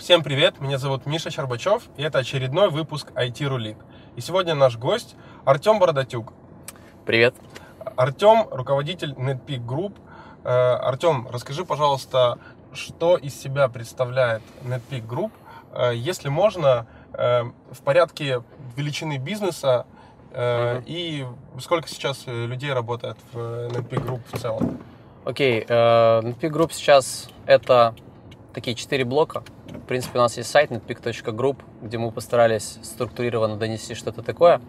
Всем привет, меня зовут Миша Щербачев, и это очередной выпуск IT Рулит. И сегодня наш гость Артем Бородатюк. Привет. Артем, руководитель NetPeak Group. Э, Артем, расскажи, пожалуйста, что из себя представляет NetPeak Group, э, если можно, э, в порядке величины бизнеса и сколько сейчас людей работает в NetPeak Group в целом? Окей, э, NetPeak Group сейчас это такие четыре блока. В принципе, у нас есть сайт netpeak.group, где мы постарались структурированно донести что-то такое.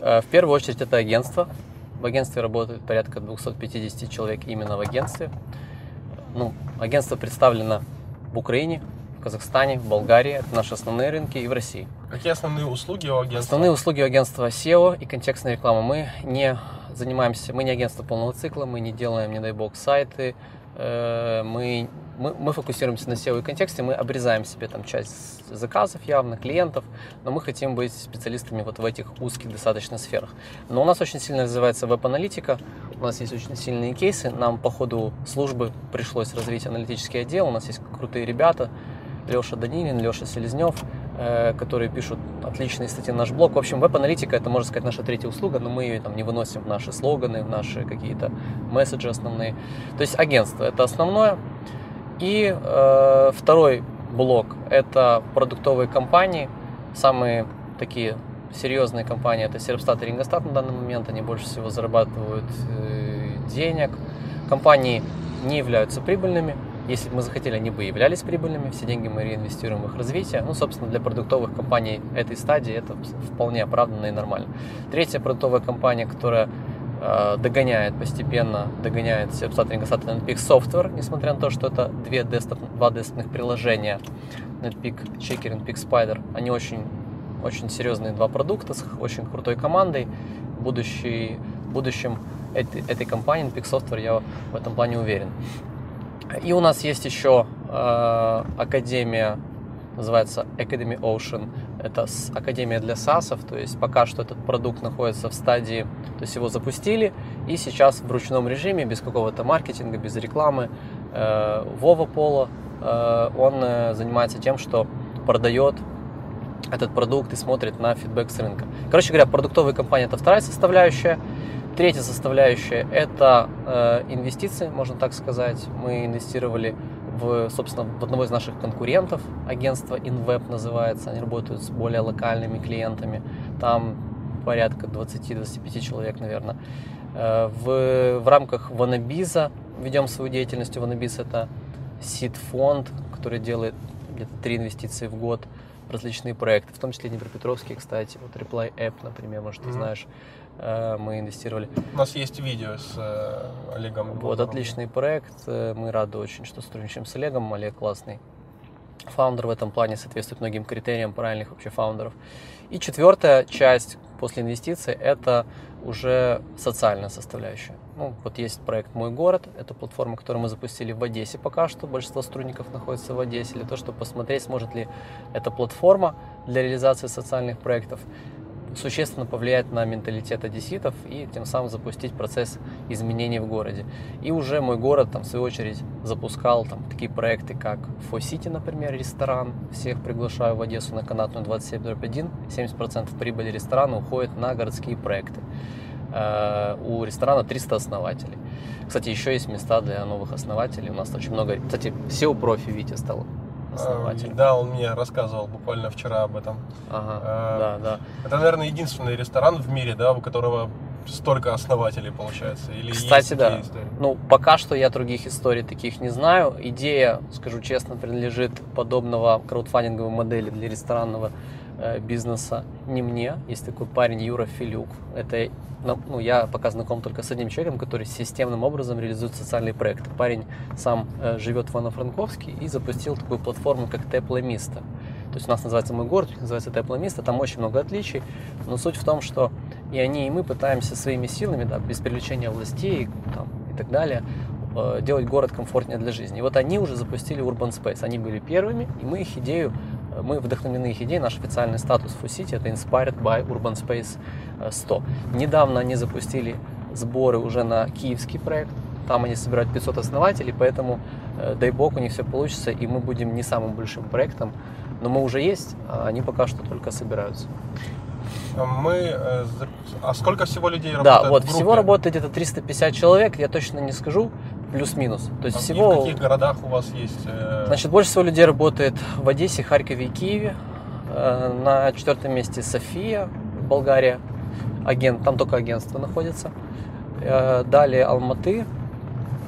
Э, В первую очередь это агентство. В агентстве работает порядка 250 человек именно в агентстве. Ну, агентство представлено в Украине, в Казахстане, в Болгарии. Это наши основные рынки и в России. Какие основные услуги у агентства? Основные услуги у агентства SEO и контекстная реклама. Мы не занимаемся, мы не агентство полного цикла, мы не делаем, не дай бог, сайты, мы, мы, мы фокусируемся на SEO и контексте, мы обрезаем себе там часть заказов явно, клиентов, но мы хотим быть специалистами вот в этих узких достаточно сферах. Но у нас очень сильно развивается веб-аналитика, у нас есть очень сильные кейсы, нам по ходу службы пришлось развить аналитический отдел, у нас есть крутые ребята, Леша Данилин, Леша Селезнев, э, которые пишут отличные статьи на наш блог. В общем, веб-аналитика это, можно сказать, наша третья услуга, но мы ее там не выносим в наши слоганы, в наши какие-то месседжи основные. То есть агентство это основное. И э, второй блок это продуктовые компании. Самые такие серьезные компании это Серпстат и Рингостат на данный момент. Они больше всего зарабатывают э, денег. Компании не являются прибыльными. Если бы мы захотели, они бы являлись прибыльными, все деньги мы реинвестируем в их развитие. Ну, собственно, для продуктовых компаний этой стадии это вполне оправданно и нормально. Третья продуктовая компания, которая э, догоняет постепенно, догоняет Serpstat, Ringastat и NetPeak Software, несмотря на то, что это две десктоп, два десктопных приложения, NetPeak Checker, NetPeak Spider, они очень, очень серьезные два продукта с очень крутой командой. Будущий, будущем этой, этой компании, NetPeak Software, я в этом плане уверен. И у нас есть еще э, академия, называется Academy Ocean. Это академия для САСов, то есть пока что этот продукт находится в стадии, то есть его запустили, и сейчас в ручном режиме, без какого-то маркетинга, без рекламы, э, Вова Поло, э, он э, занимается тем, что продает этот продукт и смотрит на фидбэк с рынка. Короче говоря, продуктовая компания это вторая составляющая. Третья составляющая – это э, инвестиции, можно так сказать. Мы инвестировали в, собственно, в одного из наших конкурентов, агентство InWeb называется. Они работают с более локальными клиентами. Там порядка 20-25 человек, наверное. Э, в, в рамках Ванабиза ведем свою деятельность. Ванабиз – это сид-фонд, который делает где-то три инвестиции в год в различные проекты, в том числе Днепропетровские, кстати. Вот Reply App, например, может, ты Мгм. знаешь, мы инвестировали. У нас есть видео с э, Олегом. Вот, Глазовым. отличный проект. э, Мы рады очень, что сотрудничаем с Олегом. Олег классный. Фаундер в этом плане соответствует многим критериям правильных вообще фаундеров. И четвертая часть после инвестиций – это уже социальная составляющая. Ну, вот есть проект «Мой город». Это платформа, которую мы запустили в Одессе пока что. Большинство сотрудников находится в Одессе. Для того, чтобы посмотреть, сможет ли эта платформа для реализации социальных проектов существенно повлиять на менталитет одесситов и тем самым запустить процесс изменений в городе. И уже мой город, там, в свою очередь, запускал там, такие проекты, как Фо-Сити, например, ресторан. Всех приглашаю в Одессу на канатную 27.1. 70% прибыли ресторана уходит на городские проекты. Э, У ресторана 300 основателей. Кстати, еще есть места для новых основателей. У нас очень много... Кстати, SEO-профи Витя стал А, основателем. Да, он мне рассказывал буквально вчера об этом. Ага, А, да, да. Это, наверное, единственный ресторан в мире, да, у которого столько основателей получается. Или Кстати, да. истории? Ну, пока что я других историй таких не знаю. Идея, скажу честно, принадлежит подобного краудфандинговой модели для ресторанного э, бизнеса не мне. Есть такой парень Юра Филюк. Это, ну, я пока знаком только с одним человеком, который системным образом реализует социальные проекты. Парень сам э, живет в Ивано-Франковске и запустил такую платформу, как Теплое место. То есть у нас называется «Мой город», называется «Теплое место», там очень много отличий, но суть в том, что и они, и мы пытаемся своими силами, да, без привлечения властей там, и так далее, э, делать город комфортнее для жизни. И вот они уже запустили Urban Space, они были первыми, и мы их идею, э, мы вдохновлены их идеей, наш официальный статус в City это Inspired by Urban Space э, 100. Недавно они запустили сборы уже на киевский проект, там они собирают 500 основателей, поэтому Э, дай бог, у них все получится, и мы будем не самым большим проектом, но мы уже есть, а они пока что только собираются. Мы... э, А сколько всего людей работает Да, вот, всего работает где-то 350 человек, я точно не скажу, плюс-минус. То есть А всего... в каких городах у вас есть? э, Значит, больше всего людей работает в Одессе, Харькове и Киеве. Э, На четвертом месте София, Болгария. Агент, там только агентство находится. Э, Далее Алматы.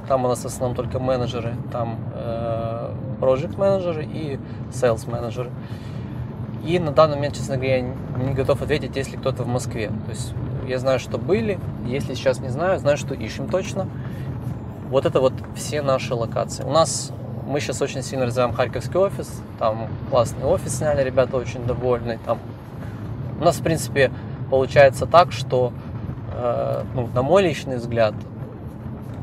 Там у нас в основном только менеджеры. Там э, project менеджеры и sales менеджеры. И на данный момент, честно говоря, я не готов ответить, есть ли кто-то в Москве. То есть я знаю, что были, если сейчас не знаю, знаю, что ищем точно. Вот это вот все наши локации. У нас мы сейчас очень сильно развиваем Харьковский офис. Там классный офис сняли, ребята очень довольны. Там у нас, в принципе, получается так, что, э, ну, на мой личный взгляд,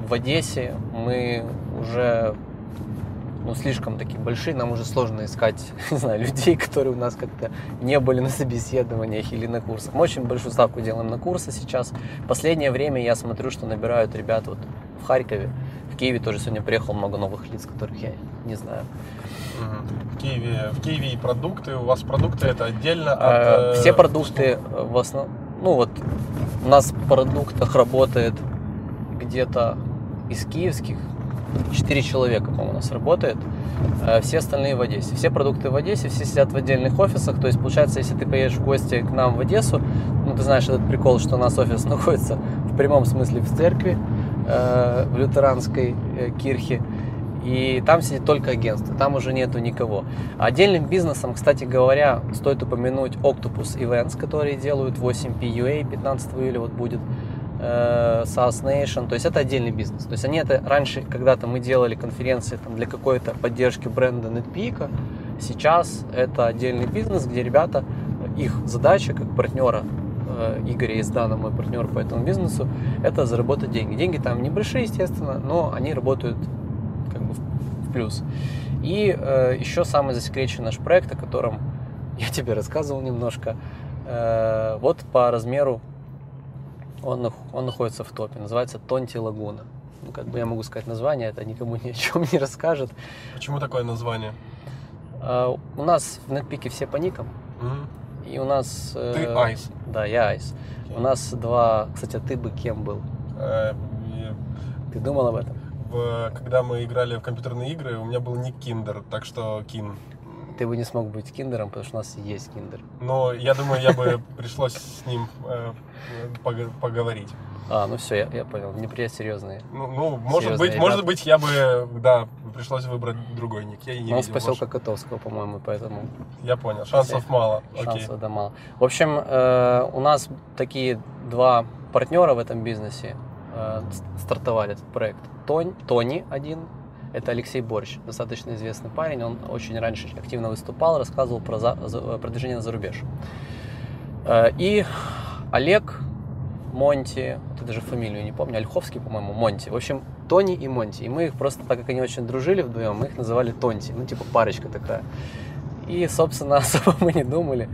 в Одессе мы уже ну, слишком такие большие, нам уже сложно искать, не знаю, людей, которые у нас как-то не были на собеседованиях или на курсах. Мы очень большую ставку делаем на курсы сейчас. Последнее время я смотрю, что набирают ребят вот в Харькове. В Киеве тоже сегодня приехало много новых лиц, которых я не знаю. В Киеве, в Киеве и продукты. У вас продукты это отдельно от... Э, э, Все продукты э, в основном, ну вот у нас в продуктах работает где-то из киевских 4 человека, по-моему, у нас работает. Э, Все остальные в Одессе. Все продукты в Одессе, все сидят в отдельных офисах. То есть, получается, если ты поедешь в гости к нам в Одессу, ну, ты знаешь этот прикол, что у нас офис находится в прямом смысле в церкви, э, в лютеранской э, кирхе. И там сидит только агентство, там уже нету никого. Отдельным бизнесом, кстати говоря, стоит упомянуть Octopus Events, которые делают 8 PUA, 15 июля вот будет, э, SaaS Nation, то есть это отдельный бизнес. То есть они это раньше, когда-то мы делали конференции там, для какой-то поддержки бренда NetPeak, сейчас это отдельный бизнес, где ребята, их задача как партнера э, Игоря Издана, мой партнер по этому бизнесу, это заработать деньги. Деньги там небольшие, естественно, но они работают как бы в плюс. И э, еще самый засекреченный наш проект, о котором я тебе рассказывал немножко, э, вот по размеру он, он находится в топе, называется Тонти Лагуна. Ну, как бы я могу сказать название, это никому ни о чем не расскажет. Почему такое название? Э, у нас в Netpeak все по никам, Мгм. и у нас... э, Ты Айс. Да, я Айс. У нас два... Кстати, а ты бы кем был? Э, и Ты думал об этом? когда мы играли в компьютерные игры, у меня был ник Киндер, так что Кин. Ты бы не смог быть киндером, потому что у нас есть киндер. Но я думаю, я бы пришлось с ним э, пог- поговорить. А, ну все, я, я понял. Неприятно серьезные. Ну, ну, может Серьезно, быть, ребят. может быть, я бы, да, пришлось выбрать другой ник. Я и не он с видел поселка больше. Котовского, по-моему, поэтому Я понял. Шансов мало. Окей. шансов да мало. В общем, э, у нас такие два партнера в этом бизнесе э, с- стартовали этот проект. Тонь, Тони один, это Алексей Борщ, достаточно известный парень. Он очень раньше активно выступал, рассказывал про за- за- продвижение за рубеж. Э, И Олег Монти, вот даже фамилию не помню, Ольховский, по-моему, Монти. В общем, Тони и Монти. И мы их просто, так как они очень дружили вдвоем, мы их называли Тонти. Ну, типа парочка такая. И, собственно, особо мы не думали.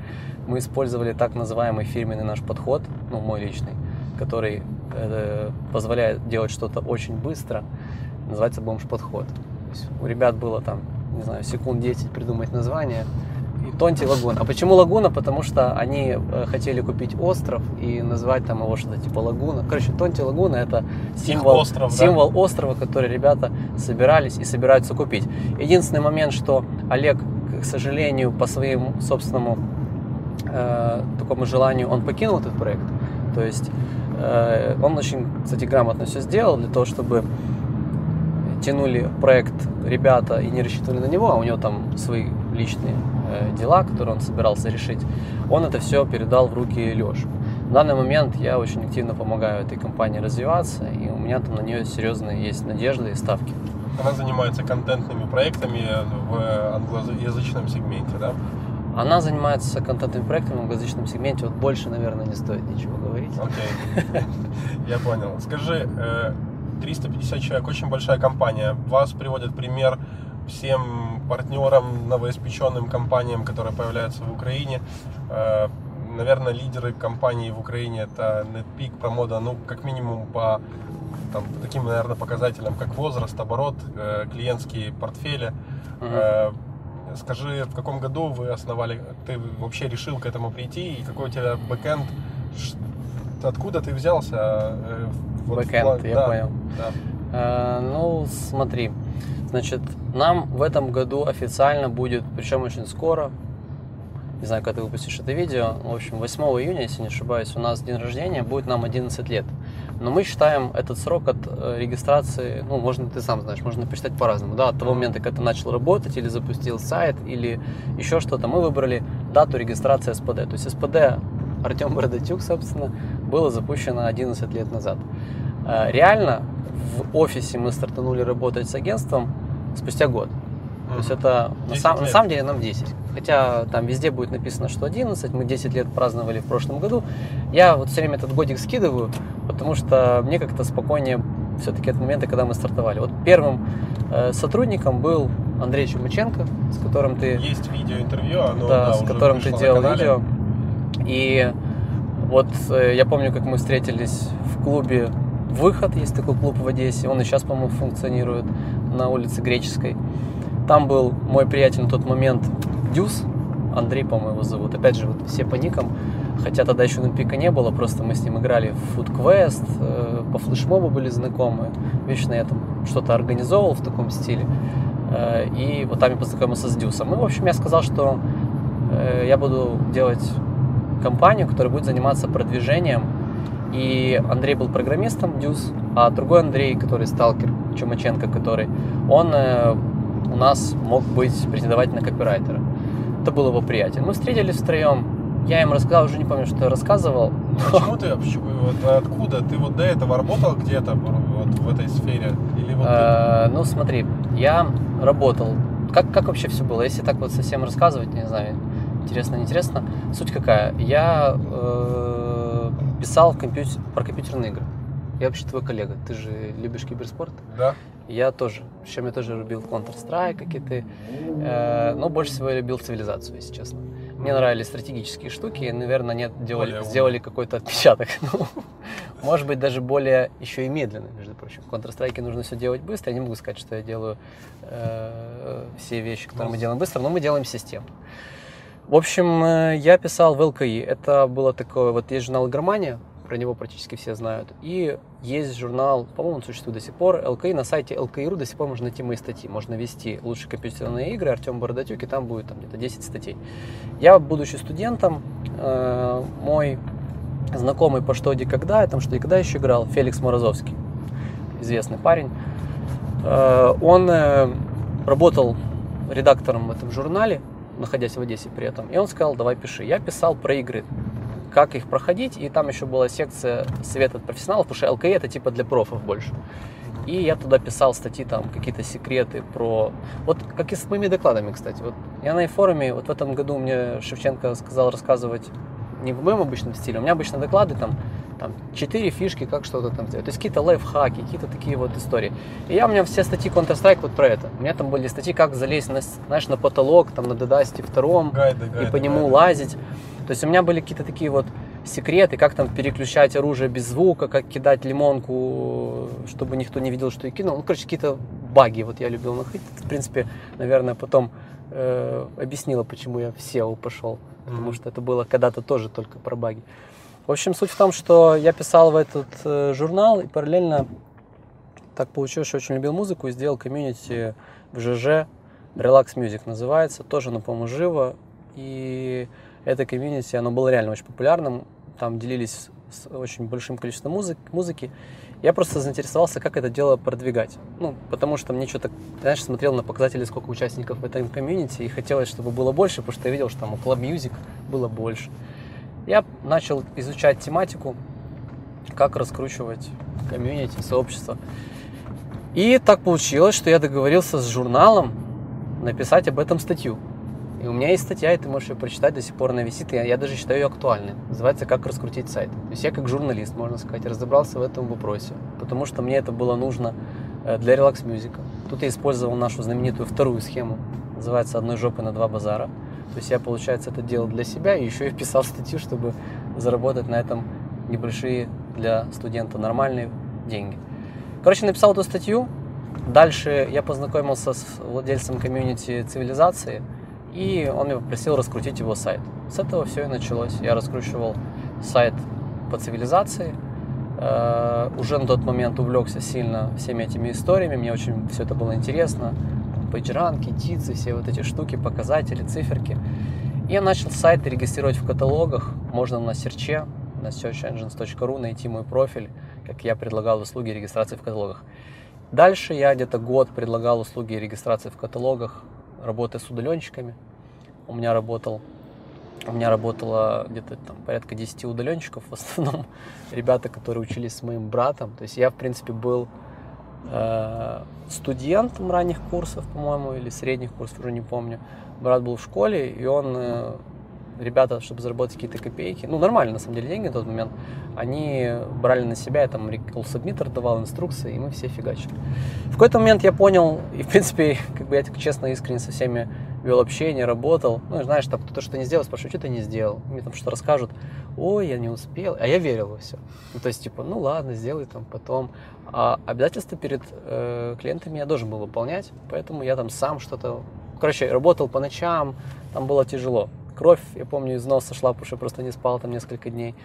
Мы использовали так называемый фирменный наш подход, ну, мой личный, который э, позволяет делать что-то очень быстро. Называется бомж-подход. У ребят было там, не знаю, секунд 10 придумать название. И Тонти Лагуна. А почему Лагуна? Потому что они э, хотели купить остров и назвать там его что-то типа Лагуна. Короче, Тонти Лагуна это символ, остров, да? символ острова, который ребята собирались и собираются купить. Единственный момент, что Олег, к сожалению, по своему собственному э, такому желанию, он покинул этот проект. То есть э, он очень, кстати, грамотно все сделал для того, чтобы тянули проект ребята и не рассчитывали на него, а у него там свои личные э, дела, которые он собирался решить. Он это все передал в руки Леши. В данный момент я очень активно помогаю этой компании развиваться, и у меня там на нее серьезные есть надежды и ставки. Она занимается контентными проектами в англоязычном сегменте, да? Она занимается контентными проектами в англоязычном сегменте. Вот больше, наверное, не стоит ничего говорить. Окей, я понял. Скажи, э, 350 человек, очень большая компания. Вас приводят пример всем партнерам, новоиспеченным компаниям, которые появляются в Украине. Э, Наверное, лидеры компаний в Украине это NetPeak, Promoda, ну, как минимум по там, таким, наверное, показателям, как возраст, оборот, э, клиентские портфели. Э, Скажи, в каком году вы основали, ты вообще решил к этому прийти, и какой у тебя бэкэнд, откуда ты взялся? э, вот в Бэкэнд, я да, понял. да. Э, Ну, смотри, значит, нам в этом году официально будет, причем очень скоро, не знаю, когда ты выпустишь это видео, в общем, 8 июня, если не ошибаюсь, у нас день рождения, будет нам 11 лет. Но мы считаем этот срок от э, регистрации, ну, можно, ты сам знаешь, можно посчитать по-разному, да, от того момента, когда ты начал работать или запустил сайт, или еще что-то. Мы выбрали дату регистрации СПД. То есть СПД Артем Бородатюк, собственно, было запущено 11 лет назад. Э, Реально в офисе мы стартанули работать с агентством спустя год. То есть это на, 10 сам- на самом деле нам 10. Хотя там везде будет написано, что 11, мы 10 лет праздновали в прошлом году. Я вот все время этот годик скидываю, потому что мне как-то спокойнее все-таки от момента, когда мы стартовали. Вот первым э, сотрудником был Андрей Чумаченко, с которым ты Есть видеоинтервью, оно да, да, с которым ты делал видео. И вот э, я помню, как мы встретились в клубе «Выход», есть такой клуб в Одессе, он и сейчас, по-моему, функционирует на улице Греческой. Там был мой приятель на тот момент Дюс, Андрей, по-моему, его зовут. Опять же, вот все по никам, хотя тогда еще Олимпика не было, просто мы с ним играли в Food Quest, э, по флешмобу были знакомы. Вечно я там что-то организовывал в таком стиле. Э, И вот там я познакомился с Дюсом. И, в общем, я сказал, что я буду делать компанию, которая будет заниматься продвижением. И Андрей был программистом, Дюс, а другой Андрей, который сталкер, Чумаченко, который, он э, у нас мог быть претендовать на копирайтера. Это был его приятель. Мы встретились втроем. Я им рассказал, уже не помню, что я рассказывал. Почему ты вообще, вот откуда? Ты вот до этого работал где-то вот в этой сфере? Или вот Э, Ну, смотри, я работал. Как, как вообще все было? Если так вот совсем рассказывать, не знаю, интересно, неинтересно. Суть какая? Я э, писал компьютер, про компьютерные игры. Я вообще твой коллега. Ты же любишь киберспорт? Да? Я тоже. Причем я тоже любил Counter-Strike, как и ты. Э, но больше всего я любил цивилизацию, если честно. Мне нравились стратегические штуки, и, наверное, нет, делали, Более сделали какой-то отпечаток. Ну, Может быть, даже более еще и медленный, между прочим. В Counter-Strike нужно все делать быстро. Я не могу сказать, что я делаю э, все вещи, которые Ну, мы делаем быстро, но мы делаем системно. В общем, э, я писал в ЛКИ. Это было такое, вот есть журнал «Игромания», про него практически все знают. И есть журнал, по-моему, он существует до сих пор, ЛКИ. На сайте ЛКИ.ру до сих пор можно найти мои статьи. Можно ввести лучшие компьютерные игры, Артем Бородатюк, и там будет там, где-то 10 статей. Я, будучи студентом, э, мой знакомый по «Что, где, когда», я там «Что, и когда» еще играл, Феликс Морозовский, известный парень. Э, он э, работал редактором в этом журнале, находясь в Одессе при этом, и он сказал, давай пиши. Я писал про игры, как их проходить, и там еще была секция совет от профессионалов, потому что ЛКИ это типа для профов больше. И я туда писал статьи, там, какие-то секреты про... Вот как и с моими докладами, кстати. Вот я на форуме, вот в этом году мне Шевченко сказал рассказывать не в моем обычном стиле, у меня обычно доклады там, там 4 фишки, как что-то там сделать. То есть какие-то лайфхаки, какие-то такие вот истории. И я, у меня все статьи Counter-Strike вот про это. У меня там были статьи, как залезть, на, знаешь, на потолок, там, на Дедасте втором, Гайды, и по нему гайды. лазить. То есть у меня были какие-то такие вот секреты, как там переключать оружие без звука, как кидать лимонку, чтобы никто не видел, что я кинул. Ну, короче, какие-то баги вот я любил находить. В принципе, наверное, потом э, объяснила, почему я в SEO пошел. Потому Мгм. что это было когда-то тоже только про баги. В общем, суть в том, что я писал в этот э, журнал и параллельно так получилось, что очень любил музыку и сделал комьюнити в ЖЖ. Relax Music называется. Тоже, оно, по-моему, живо. И это комьюнити, оно было реально очень популярным. Там делились с очень большим количеством музык, музыки. Я просто заинтересовался, как это дело продвигать. Ну, потому что мне что-то, знаешь, смотрел на показатели, сколько участников в этом комьюнити, и хотелось, чтобы было больше, потому что я видел, что там у Club Music было больше. Я начал изучать тематику, как раскручивать комьюнити, сообщество. И так получилось, что я договорился с журналом написать об этом статью. И у меня есть статья, и ты можешь ее прочитать, до сих пор она висит, и я, даже считаю ее актуальной. Называется «Как раскрутить сайт». То есть я как журналист, можно сказать, разобрался в этом вопросе, потому что мне это было нужно э, для релакс мюзика. Тут я использовал нашу знаменитую вторую схему, называется «Одной жопы на два базара». То есть я, получается, это делал для себя, и еще и писал статью, чтобы заработать на этом небольшие для студента нормальные деньги. Короче, написал эту статью. Дальше я познакомился с владельцем комьюнити цивилизации, и он меня попросил раскрутить его сайт. С этого все и началось. Я раскручивал сайт по цивилизации. Э, уже на тот момент увлекся сильно всеми этими историями. Мне очень все это было интересно. Пейджранки, тицы, все вот эти штуки, показатели, циферки. И я начал сайты регистрировать в каталогах. Можно на серче, на searchengines.ru найти мой профиль, как я предлагал услуги регистрации в каталогах. Дальше я где-то год предлагал услуги регистрации в каталогах, работая с удаленщиками. У меня работал у меня работало где-то там порядка 10 удаленщиков, в основном ребята, которые учились с моим братом. То есть я, в принципе, был студентом ранних курсов, по-моему, или средних курсов, уже не помню брат был в школе, и он, э, ребята, чтобы заработать какие-то копейки, ну, нормально, на самом деле, деньги в тот момент, они брали на себя, я там All Submitter давал инструкции, и мы все фигачили. В какой-то момент я понял, и, в принципе, как бы я честно, искренне со всеми вел общение, работал. Ну, знаешь, там кто-то что не сделал, спрашиваю, что ты не сделал? Мне там что расскажут. Ой, я не успел. А я верил во все. Ну, то есть, типа, ну ладно, сделай там потом. А обязательства перед э, клиентами я должен был выполнять, поэтому я там сам что-то Короче, работал по ночам, там было тяжело. Кровь, я помню, из носа шла, потому что я просто не спал там несколько дней,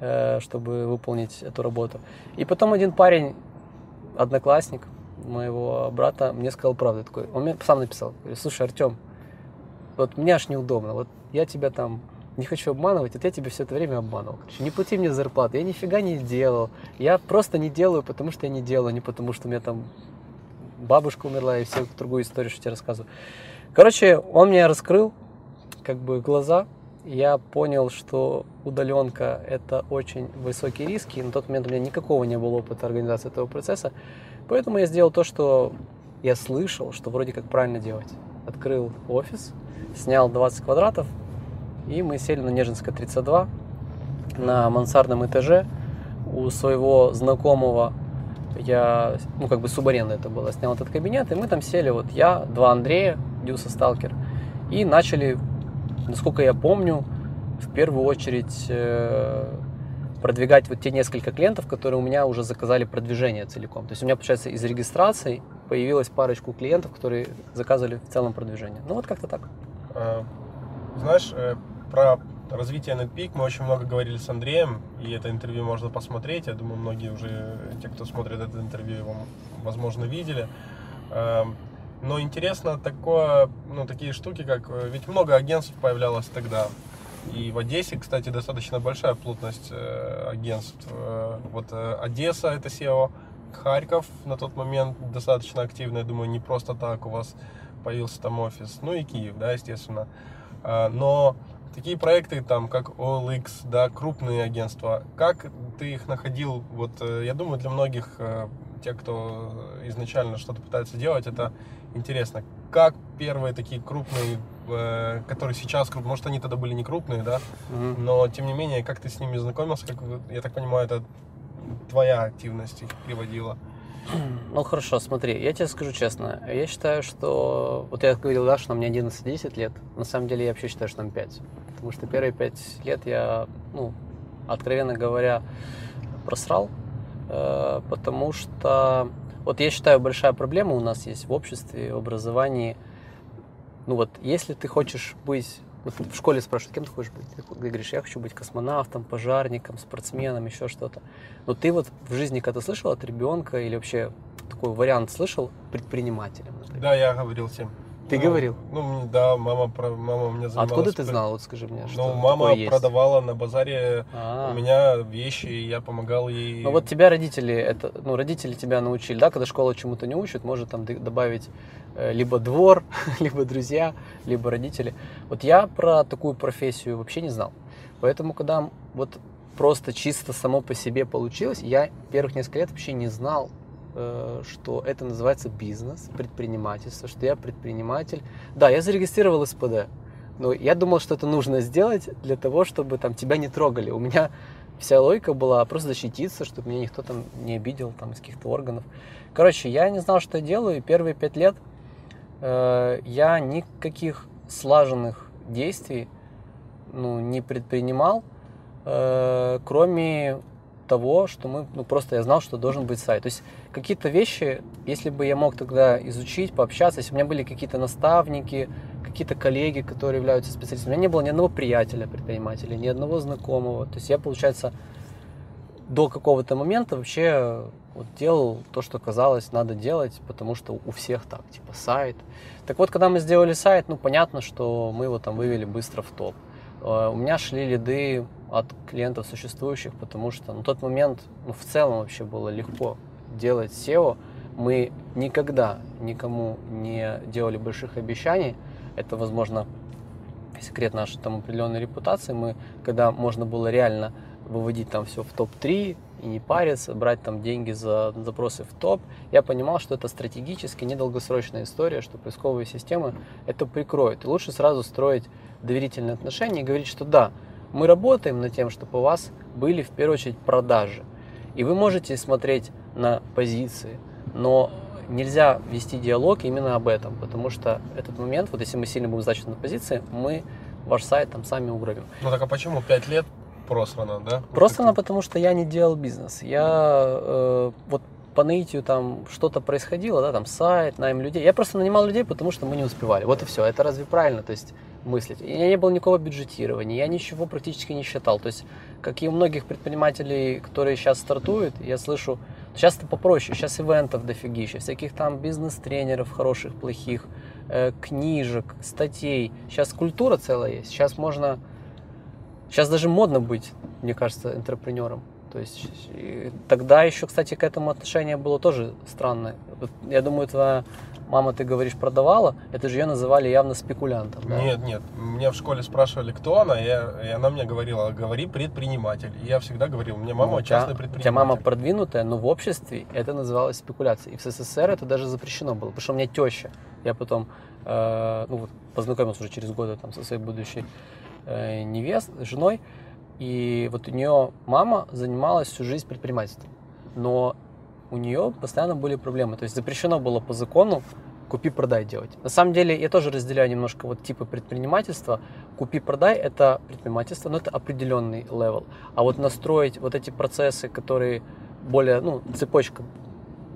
э, чтобы выполнить эту работу. И потом один парень, одноклассник моего брата, мне сказал правду. Такой, он мне сам написал, говорит, слушай, Артем, вот мне аж неудобно, вот я тебя там не хочу обманывать, вот я тебя все это время обманывал. Короче, не плати мне зарплату, я нифига не делал. Я просто не делаю, потому что я не делаю, не потому что у меня там бабушка умерла и всю другую историю, что тебе рассказываю. Короче, он мне раскрыл как бы глаза. Я понял, что удаленка – это очень высокие риски. На тот момент у меня никакого не было опыта организации этого процесса. Поэтому я сделал то, что я слышал, что вроде как правильно делать. Открыл офис, снял 20 квадратов, и мы сели на Нежинская 32 на мансардном этаже у своего знакомого я, ну, как бы субаренда это было, снял этот кабинет, и мы там сели, вот я, два Андрея, Дюса Сталкер, и начали, насколько я помню, в первую очередь э, продвигать вот те несколько клиентов, которые у меня уже заказали продвижение целиком. То есть у меня, получается, из регистрации появилась парочку клиентов, которые заказывали в целом продвижение. Ну вот как-то так. А, знаешь, э, про развития NetPeak мы очень много говорили с Андреем, и это интервью можно посмотреть. Я думаю, многие уже, те, кто смотрит это интервью, его, возможно, видели. Эм, но интересно такое, ну, такие штуки, как... Э, ведь много агентств появлялось тогда. И в Одессе, кстати, достаточно большая плотность э, агентств. Э, вот Одесса это SEO, Харьков на тот момент достаточно активно, я думаю, не просто так у вас появился там офис. Ну и Киев, да, естественно. Но такие проекты, там, как OLX, да, крупные агентства, как ты их находил? Вот, э, я думаю, для многих, э, тех, кто изначально что-то пытается делать, это интересно. Как первые такие крупные, э, которые сейчас крупные, может, они тогда были не крупные, да, mm-hmm. но, тем не менее, как ты с ними знакомился, как, я так понимаю, это твоя активность их приводила? Ну хорошо, смотри, я тебе скажу честно. Я считаю, что... Вот я говорил, да, что мне 11-10 лет. На самом деле я вообще считаю, что нам 5. Потому что первые 5 лет я, ну, откровенно говоря, просрал. Э, потому что... Вот я считаю, большая проблема у нас есть в обществе, в образовании. Ну вот, если ты хочешь быть вот в школе спрашивают, кем ты хочешь быть? Ты говоришь, я хочу быть космонавтом, пожарником, спортсменом, еще что-то. Но ты вот в жизни когда слышал от ребенка или вообще такой вариант слышал предпринимателем? Например? Да, я говорил всем. Ты ну, говорил? Ну, да, мама, мама мне занималась. Откуда ты знал, вот скажи мне, что Ну, мама продавала на базаре А-а-а. у меня вещи, и я помогал ей. Ну, вот тебя родители, это, ну, родители тебя научили, да, когда школа чему-то не учит, может там добавить э, либо двор, либо друзья, либо родители. Вот я про такую профессию вообще не знал. Поэтому, когда вот просто чисто само по себе получилось, я первых несколько лет вообще не знал, что это называется бизнес, предпринимательство, что я предприниматель. Да, я зарегистрировал СПД, но я думал, что это нужно сделать для того, чтобы там тебя не трогали. У меня вся логика была просто защититься, чтобы меня никто там не обидел там из каких-то органов. Короче, я не знал, что я делаю, и первые пять лет э, я никаких слаженных действий ну, не предпринимал, э, кроме того, что мы, ну просто я знал, что должен быть сайт. То есть какие-то вещи, если бы я мог тогда изучить, пообщаться, если у меня были какие-то наставники, какие-то коллеги, которые являются специалистами, у меня не было ни одного приятеля предпринимателя, ни одного знакомого. То есть я, получается, до какого-то момента вообще вот делал то, что казалось надо делать, потому что у всех так, типа сайт. Так вот, когда мы сделали сайт, ну понятно, что мы его там вывели быстро в топ. Э, у меня шли лиды от клиентов существующих, потому что на тот момент ну, в целом вообще было легко делать SEO. Мы никогда никому не делали больших обещаний. Это, возможно, секрет нашей там определенной репутации. Мы, когда можно было реально выводить там все в топ-3 и не париться, брать там деньги за запросы в топ, я понимал, что это стратегически недолгосрочная история, что поисковые системы это прикроют. И лучше сразу строить доверительные отношения и говорить, что да, мы работаем над тем, чтобы у вас были в первую очередь продажи. И вы можете смотреть на позиции, но нельзя вести диалог именно об этом, потому что этот момент, вот если мы сильно будем значить на позиции, мы ваш сайт там сами угробим. Ну так а почему 5 лет просрано, да? Просрано, потому что я не делал бизнес. Я э, вот по наитию там что-то происходило, да, там сайт, найм людей. Я просто нанимал людей, потому что мы не успевали. Вот и все. Это разве правильно? То есть мыслить. И не было никакого бюджетирования, я ничего практически не считал. То есть, как и у многих предпринимателей, которые сейчас стартуют, я слышу, сейчас это попроще, сейчас ивентов дофигища, всяких там бизнес-тренеров хороших, плохих, э, книжек, статей. Сейчас культура целая есть, сейчас можно, сейчас даже модно быть, мне кажется, интерпренером. То есть тогда еще, кстати, к этому отношение было тоже странное. Я думаю, твоя мама, ты говоришь, продавала, это же ее называли явно спекулянтом. Да? Нет, нет. Меня в школе спрашивали, кто она, и, и она мне говорила, говори предприниматель. И я всегда говорил, мне мама ну, частный предприниматель. У тебя мама продвинутая, но в обществе это называлось спекуляцией. И в СССР это даже запрещено было, потому что у меня теща. Я потом э, ну, познакомился уже через годы там, со своей будущей э, невест, женой. И вот у нее мама занималась всю жизнь предпринимательством. Но у нее постоянно были проблемы. То есть запрещено было по закону купи-продай делать. На самом деле я тоже разделяю немножко вот типы предпринимательства. Купи-продай – это предпринимательство, но это определенный level. А вот настроить вот эти процессы, которые более, ну, цепочка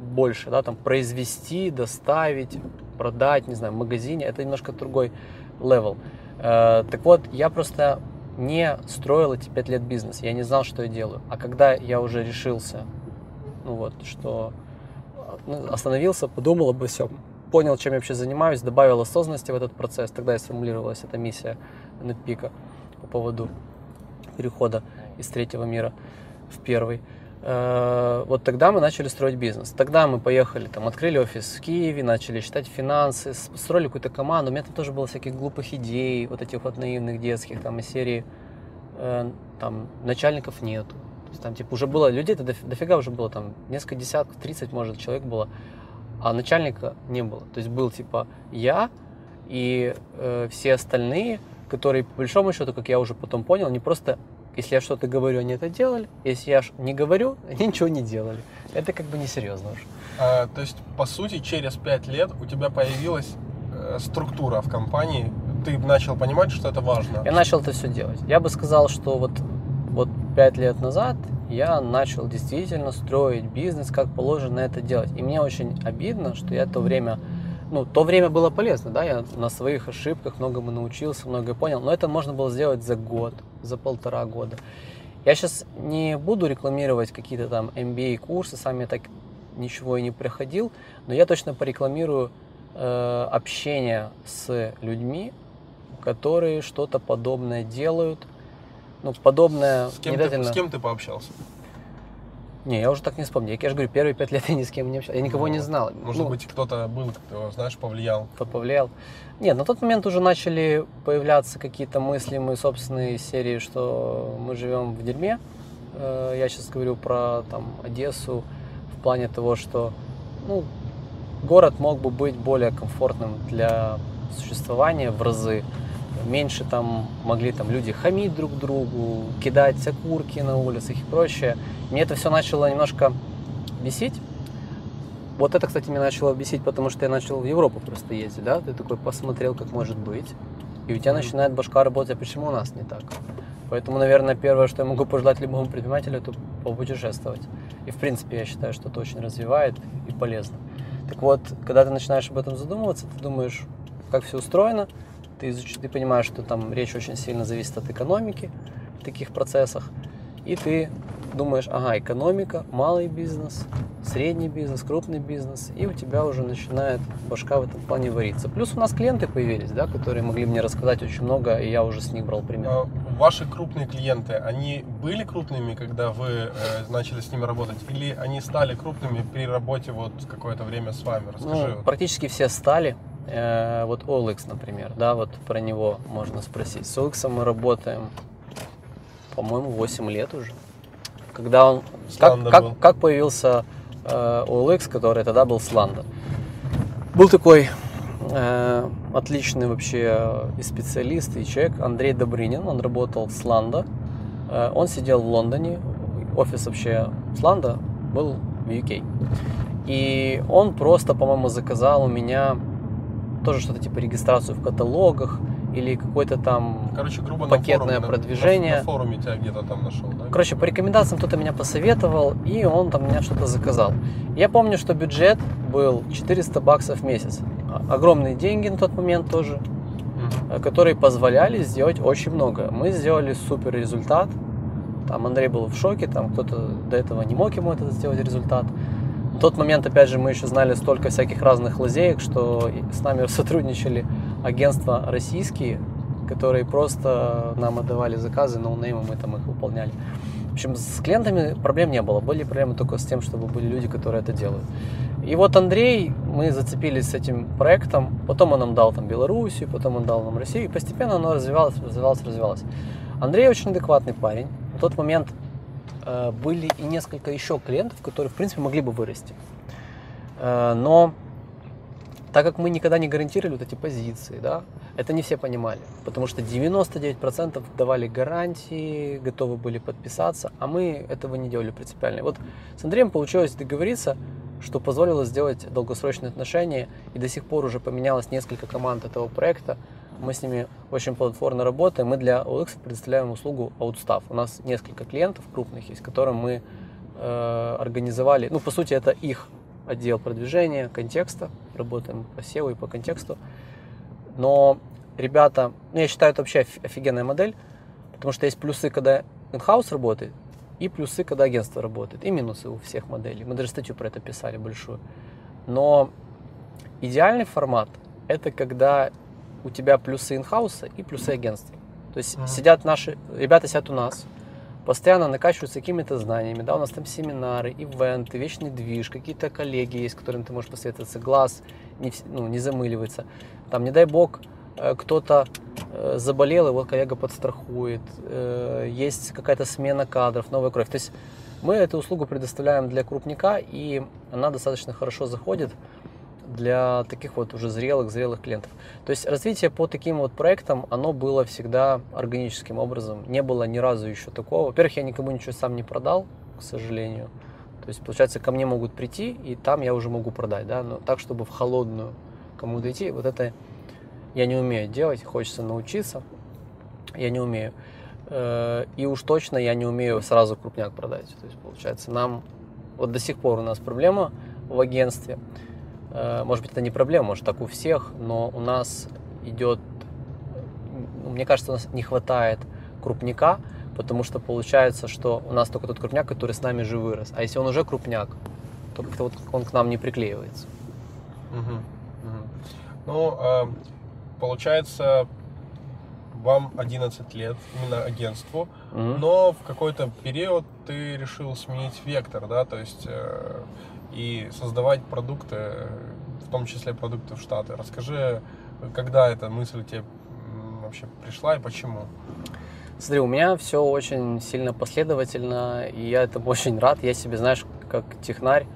больше, да, там произвести, доставить, продать, не знаю, в магазине, это немножко другой level. Э, так вот, я просто не строил эти пять лет бизнес, я не знал, что я делаю. А когда я уже решился ну вот, что ну, остановился, подумал обо всем, понял, чем я вообще занимаюсь, добавил осознанности в этот процесс. Тогда и сформулировалась эта миссия Netpeak по поводу перехода из третьего мира в первый. Э, вот тогда мы начали строить бизнес. Тогда мы поехали, там, открыли офис в Киеве, начали считать финансы, строили какую-то команду. У меня там тоже было всяких глупых идей, вот этих вот наивных детских, там, из серии, э, там, начальников нету, есть там типа уже было людей, это дофига уже было, там несколько десятков, 30 может человек было, а начальника не было. То есть был типа я и э, все остальные, которые по большому счету, как я уже потом понял, не просто если я что-то говорю, они это делали. Если я не говорю, они ничего не делали. Это как бы несерьезно уже. А, то есть, по сути, через пять лет у тебя появилась э, структура в компании. Ты начал понимать, что это важно. Я начал это все делать. Я бы сказал, что вот вот пять лет назад я начал действительно строить бизнес, как положено это делать. И мне очень обидно, что я то время, ну, то время было полезно, да, я на своих ошибках многому научился, многое понял, но это можно было сделать за год, за полтора года. Я сейчас не буду рекламировать какие-то там MBA-курсы, сам я так ничего и не приходил, но я точно порекламирую э, общение с людьми, которые что-то подобное делают, ну, подобное с кем, ты, с кем ты пообщался? Не, я уже так не вспомню. Я же говорю, первые пять лет я ни с кем не общался. Я никого ну, не знал. Может ну, быть, кто-то был, кто, знаешь, повлиял. Кто повлиял. Нет, на тот момент уже начали появляться какие-то мысли, мы собственные серии, что мы живем в дерьме. Э, я сейчас говорю про там, Одессу в плане того, что ну, город мог бы быть более комфортным для существования в разы меньше там могли там люди хамить друг другу, кидать окурки на улицах и прочее. Мне это все начало немножко бесить. Вот это, кстати, меня начало бесить, потому что я начал в Европу просто ездить, да, ты такой посмотрел, как может быть, и у тебя начинает башка работать, а почему у нас не так? Поэтому, наверное, первое, что я могу пожелать любому предпринимателю, это попутешествовать. И, в принципе, я считаю, что это очень развивает и полезно. Так вот, когда ты начинаешь об этом задумываться, ты думаешь, как все устроено, ты, изуч... ты понимаешь, что там речь очень сильно зависит от экономики в таких процессах, и ты думаешь, ага, экономика, малый бизнес, средний бизнес, крупный бизнес, и у тебя уже начинает башка в этом плане вариться. Плюс у нас клиенты появились, да, которые могли мне рассказать очень много, и я уже с них брал пример. А ваши крупные клиенты, они были крупными, когда вы э, начали с ними работать, или они стали крупными при работе вот какое-то время с вами? Расскажи. Ну, практически все стали. Э, вот OLX, например, да, вот про него можно спросить. С OLX мы работаем, по-моему, 8 лет уже когда он... Как, как, как появился э, OLX, который тогда был Сланда. Был такой э, отличный вообще и специалист, и человек Андрей Добрынин, он работал в Сланда. Э, он сидел в Лондоне, офис вообще Сланда был в UK. И он просто, по-моему, заказал у меня тоже что-то типа регистрацию в каталогах, или какое-то там Короче, грубо пакетное на форуме, продвижение. На, форуме тебя где-то там нашел, да? Короче, по рекомендациям кто-то меня посоветовал, и он там меня что-то заказал. Я помню, что бюджет был 400 баксов в месяц. Огромные деньги на тот момент тоже, mm-hmm. которые позволяли сделать очень много. Мы сделали супер результат. Там Андрей был в шоке, там кто-то до этого не мог ему это сделать результат. В тот момент, опять же, мы еще знали столько всяких разных лазеек, что с нами сотрудничали агентства российские, которые просто нам отдавали заказы, но ноунеймы мы там их выполняли. В общем, с клиентами проблем не было. Были проблемы только с тем, чтобы были люди, которые это делают. И вот Андрей, мы зацепились с этим проектом, потом он нам дал там Белоруссию, потом он дал нам Россию, и постепенно оно развивалось, развивалось, развивалось. Андрей очень адекватный парень. В тот момент были и несколько еще клиентов, которые, в принципе, могли бы вырасти. Э, но так как мы никогда не гарантировали вот эти позиции, да, это не все понимали, потому что 99% давали гарантии, готовы были подписаться, а мы этого не делали принципиально. Вот с Андреем получилось договориться, что позволило сделать долгосрочные отношения, и до сих пор уже поменялось несколько команд этого проекта. Мы с ними очень плодотворно работаем. Мы для OLX предоставляем услугу Outstaff. У нас несколько клиентов крупных есть, которым мы э, организовали, ну, по сути, это их отдел продвижения, контекста, работаем по SEO и по контексту. Но ребята, ну, я считаю, это вообще офигенная модель, потому что есть плюсы, когда in-house работает, и плюсы, когда агентство работает, и минусы у всех моделей. Мы даже статью про это писали большую. Но идеальный формат – это когда у тебя плюсы инхауса и плюсы агентства. То есть mm-hmm. сидят наши, ребята сидят у нас, постоянно накачиваются какими-то знаниями, да, у нас там семинары, ивенты, вечный движ, какие-то коллеги есть, с которыми ты можешь посоветоваться, глаз не, ну, не замыливается, там, не дай бог, э, кто-то э, заболел, его коллега подстрахует, э, есть какая-то смена кадров, новая кровь, то есть мы эту услугу предоставляем для крупника, и она достаточно хорошо заходит, для таких вот уже зрелых, зрелых клиентов. То есть развитие по таким вот проектам, оно было всегда органическим образом. Не было ни разу еще такого. Во-первых, я никому ничего сам не продал, к сожалению. То есть, получается, ко мне могут прийти, и там я уже могу продать, да, но так, чтобы в холодную кому дойти, вот это я не умею делать, хочется научиться, я не умею. Э, и уж точно я не умею сразу крупняк продать. То есть, получается, нам вот до сих пор у нас проблема в агентстве – может быть, это не проблема, может, так у всех, но у нас идет, мне кажется, у нас не хватает крупняка, потому что получается, что у нас только тот крупняк, который с нами же вырос. А если он уже крупняк, то как-то вот он к нам не приклеивается. Угу, угу. Ну, э, получается, вам 11 лет, именно агентству, угу. но в какой-то период ты решил сменить вектор, да, то есть э, и создавать продукты, в том числе продукты в Штаты. Расскажи, когда эта мысль тебе вообще пришла и почему? Смотри, у меня все очень сильно последовательно, и я этому очень рад. Я себе, знаешь, как технарь,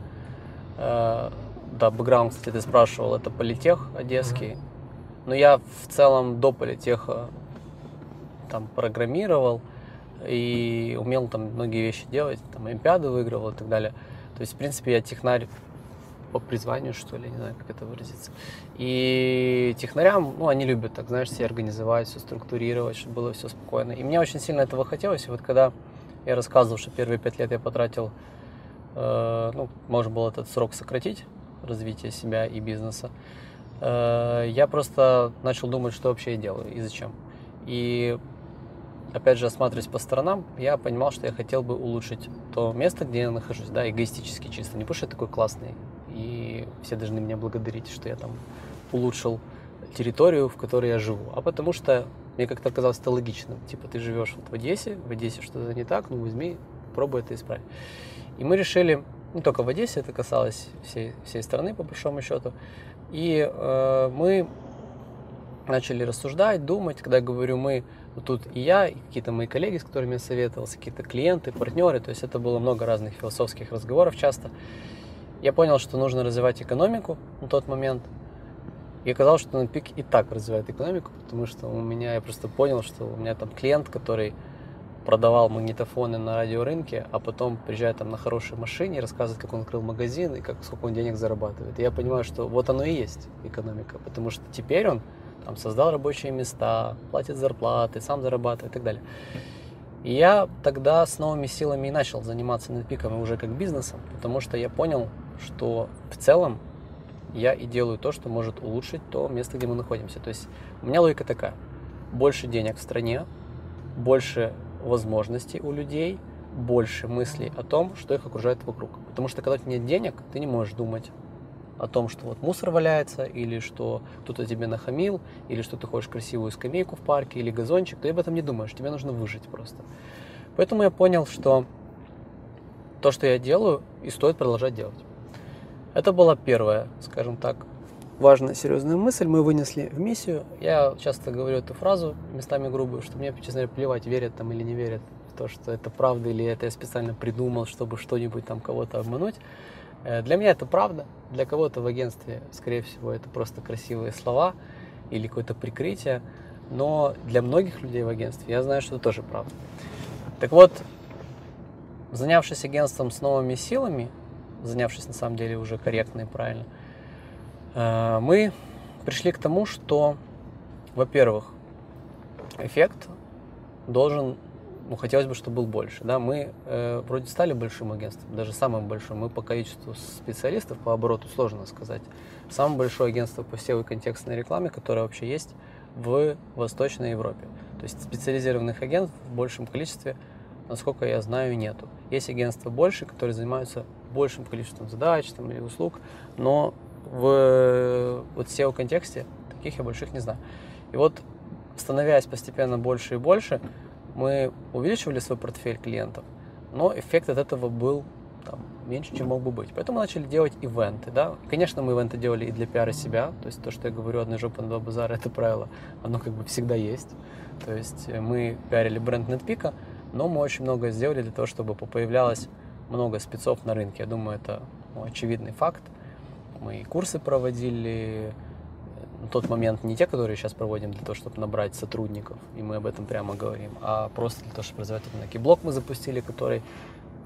э, да, бэкграунд, кстати, ты спрашивал, это политех одесский, mm-hmm. но я в целом до политеха там программировал и умел там многие вещи делать, там олимпиады выигрывал и так далее. То есть, в принципе, я технарь по призванию, что ли, не знаю, как это выразиться. И технарям, ну, они любят, так, знаешь, все организовать, все структурировать, чтобы было все спокойно. И мне очень сильно этого хотелось. И вот когда Я рассказывал, что первые пять лет я потратил, э, ну, можно было этот срок сократить, развитие себя и бизнеса. Э, я просто начал думать, что вообще я делаю и зачем. И опять же, осматриваясь по сторонам, я понимал, что я хотел бы улучшить то место, где я нахожусь, да, эгоистически чисто. Не потому что я такой классный, и все должны меня благодарить, что я там улучшил территорию, в которой я живу, а потому что мне как-то казалось это логичным. Типа, ты живешь вот в Одессе, в Одессе что-то не так, ну возьми, пробуй это исправить. И мы решили, не только в Одессе, это касалось всей, всей страны, по большому счету, и э, мы начали рассуждать, думать, когда я говорю мы, тут и я, и какие-то мои коллеги, с которыми я советовался, какие-то клиенты, партнеры, то есть это было много разных философских разговоров часто. Я понял, что нужно развивать экономику на тот момент, и оказалось, что на пик и так развивает экономику, потому что у меня, я просто понял, что у меня там клиент, который продавал магнитофоны на радиорынке, а потом приезжает там на хорошей машине и рассказывает, как он открыл магазин и как, сколько он денег зарабатывает. И я понимаю, что вот оно и есть экономика, потому что теперь он там, создал рабочие места, платит зарплаты, сам зарабатывает и так далее. И я тогда с новыми силами и начал заниматься нетпиком уже как бизнесом, потому что я понял, что в целом я и делаю то, что может улучшить то место, где мы находимся. То есть у меня логика такая. Больше денег в стране, больше возможностей у людей, больше мыслей о том, что их окружает вокруг. Потому что когда у тебя нет денег, ты не можешь думать о том, что вот мусор валяется, или что кто-то тебе нахамил, или что ты хочешь красивую скамейку в парке, или газончик, ты об этом не думаешь, тебе нужно выжить просто. Поэтому я понял, что то, что я делаю, и стоит продолжать делать. Это была первая, скажем так, важная, серьезная мысль. Мы вынесли в миссию. Я часто говорю эту фразу, местами грубую, что мне, честно говоря, плевать, верят там или не верят в то, что это правда, или это я специально придумал, чтобы что-нибудь там кого-то обмануть. Э, для меня это правда, для кого-то в агентстве, скорее всего, это просто красивые слова или какое-то прикрытие, но для многих людей в агентстве я знаю, что это тоже правда. Так вот, занявшись агентством с новыми силами, занявшись на самом деле уже корректно и правильно, э, мы пришли к тому, что, во-первых, эффект должен ну, хотелось бы, чтобы был больше. Да? Мы э, вроде стали большим агентством, даже самым большим. Мы по количеству специалистов, по обороту сложно сказать. Самое большое агентство по SEO и контекстной рекламе, которое вообще есть в Восточной Европе. То есть специализированных агентов в большем количестве, насколько я знаю, нету. Есть агентства больше, которые занимаются большим количеством задач там, или услуг, но в вот SEO-контексте таких я больших не знаю. И вот становясь постепенно больше и больше, мы увеличивали свой портфель клиентов, но эффект от этого был там, меньше, чем мог бы быть. Поэтому мы начали делать ивенты. Да? Конечно, мы ивенты делали и для пиара себя. То есть то, что я говорю, одной жопы на два базара, это правило, оно как бы всегда есть. То есть э, мы пиарили бренд NetPeak, но мы очень много сделали для того, чтобы появлялось много спецов на рынке. Я думаю, это ну, очевидный факт. Мы и курсы проводили, на тот момент не те, которые сейчас проводим для того, чтобы набрать сотрудников, и мы об этом прямо говорим, а просто для того, чтобы развивать рынок. И блок мы запустили, который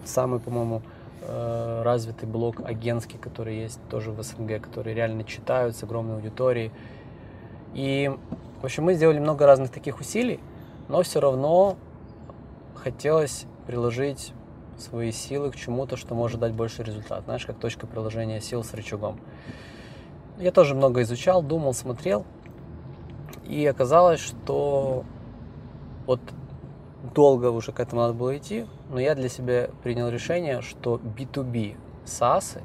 самый, по-моему, э, развитый блок агентский, который есть тоже в СНГ, который реально читают с огромной аудиторией. И, в общем, мы сделали много разных таких усилий, но все равно хотелось приложить свои силы к чему-то, что может дать больше результат. Знаешь, как точка приложения сил с рычагом. Я тоже много изучал, думал, смотрел. И оказалось, что вот долго уже к этому надо было идти, но я для себя принял решение, что B2B SaaS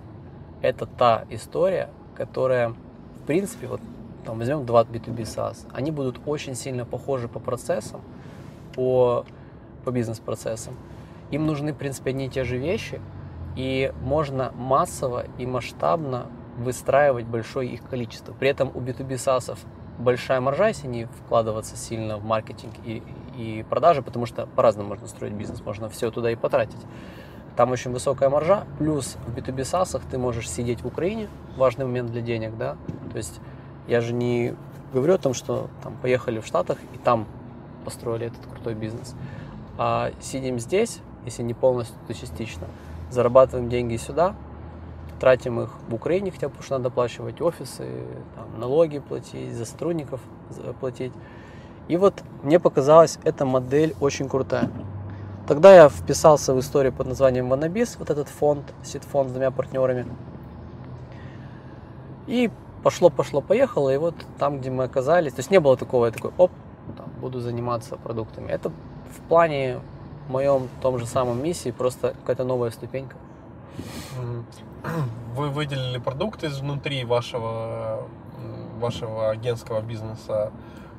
это та история, которая, в принципе, вот там возьмем два B2B SaaS, они будут очень сильно похожи по процессам, по, по бизнес-процессам. Им нужны, в принципе, одни и те же вещи, и можно массово и масштабно выстраивать большое их количество. При этом у B2B SaaS большая маржа, если не вкладываться сильно в маркетинг и, и продажи, потому что по-разному можно строить бизнес, можно все туда и потратить. Там очень высокая маржа, плюс в B2B SaaS ты можешь сидеть в Украине, важный момент для денег, да, то есть я же не говорю о том, что там поехали в Штатах и там построили этот крутой бизнес, а сидим здесь, если не полностью, то частично, зарабатываем деньги сюда, тратим их в Украине, хотя бы, потому что надо оплачивать офисы, там, налоги платить, за сотрудников платить. И вот мне показалась эта модель очень крутая. тогда я вписался в историю под названием Ванабис, вот этот фонд, сид-фонд с двумя партнерами. И пошло, пошло, поехало, и вот там, где мы оказались, то есть не было такого, я такой, оп, там, буду заниматься продуктами. Это в плане моем том же самом миссии просто какая-то новая ступенька. Вы выделили продукты изнутри вашего, вашего агентского бизнеса.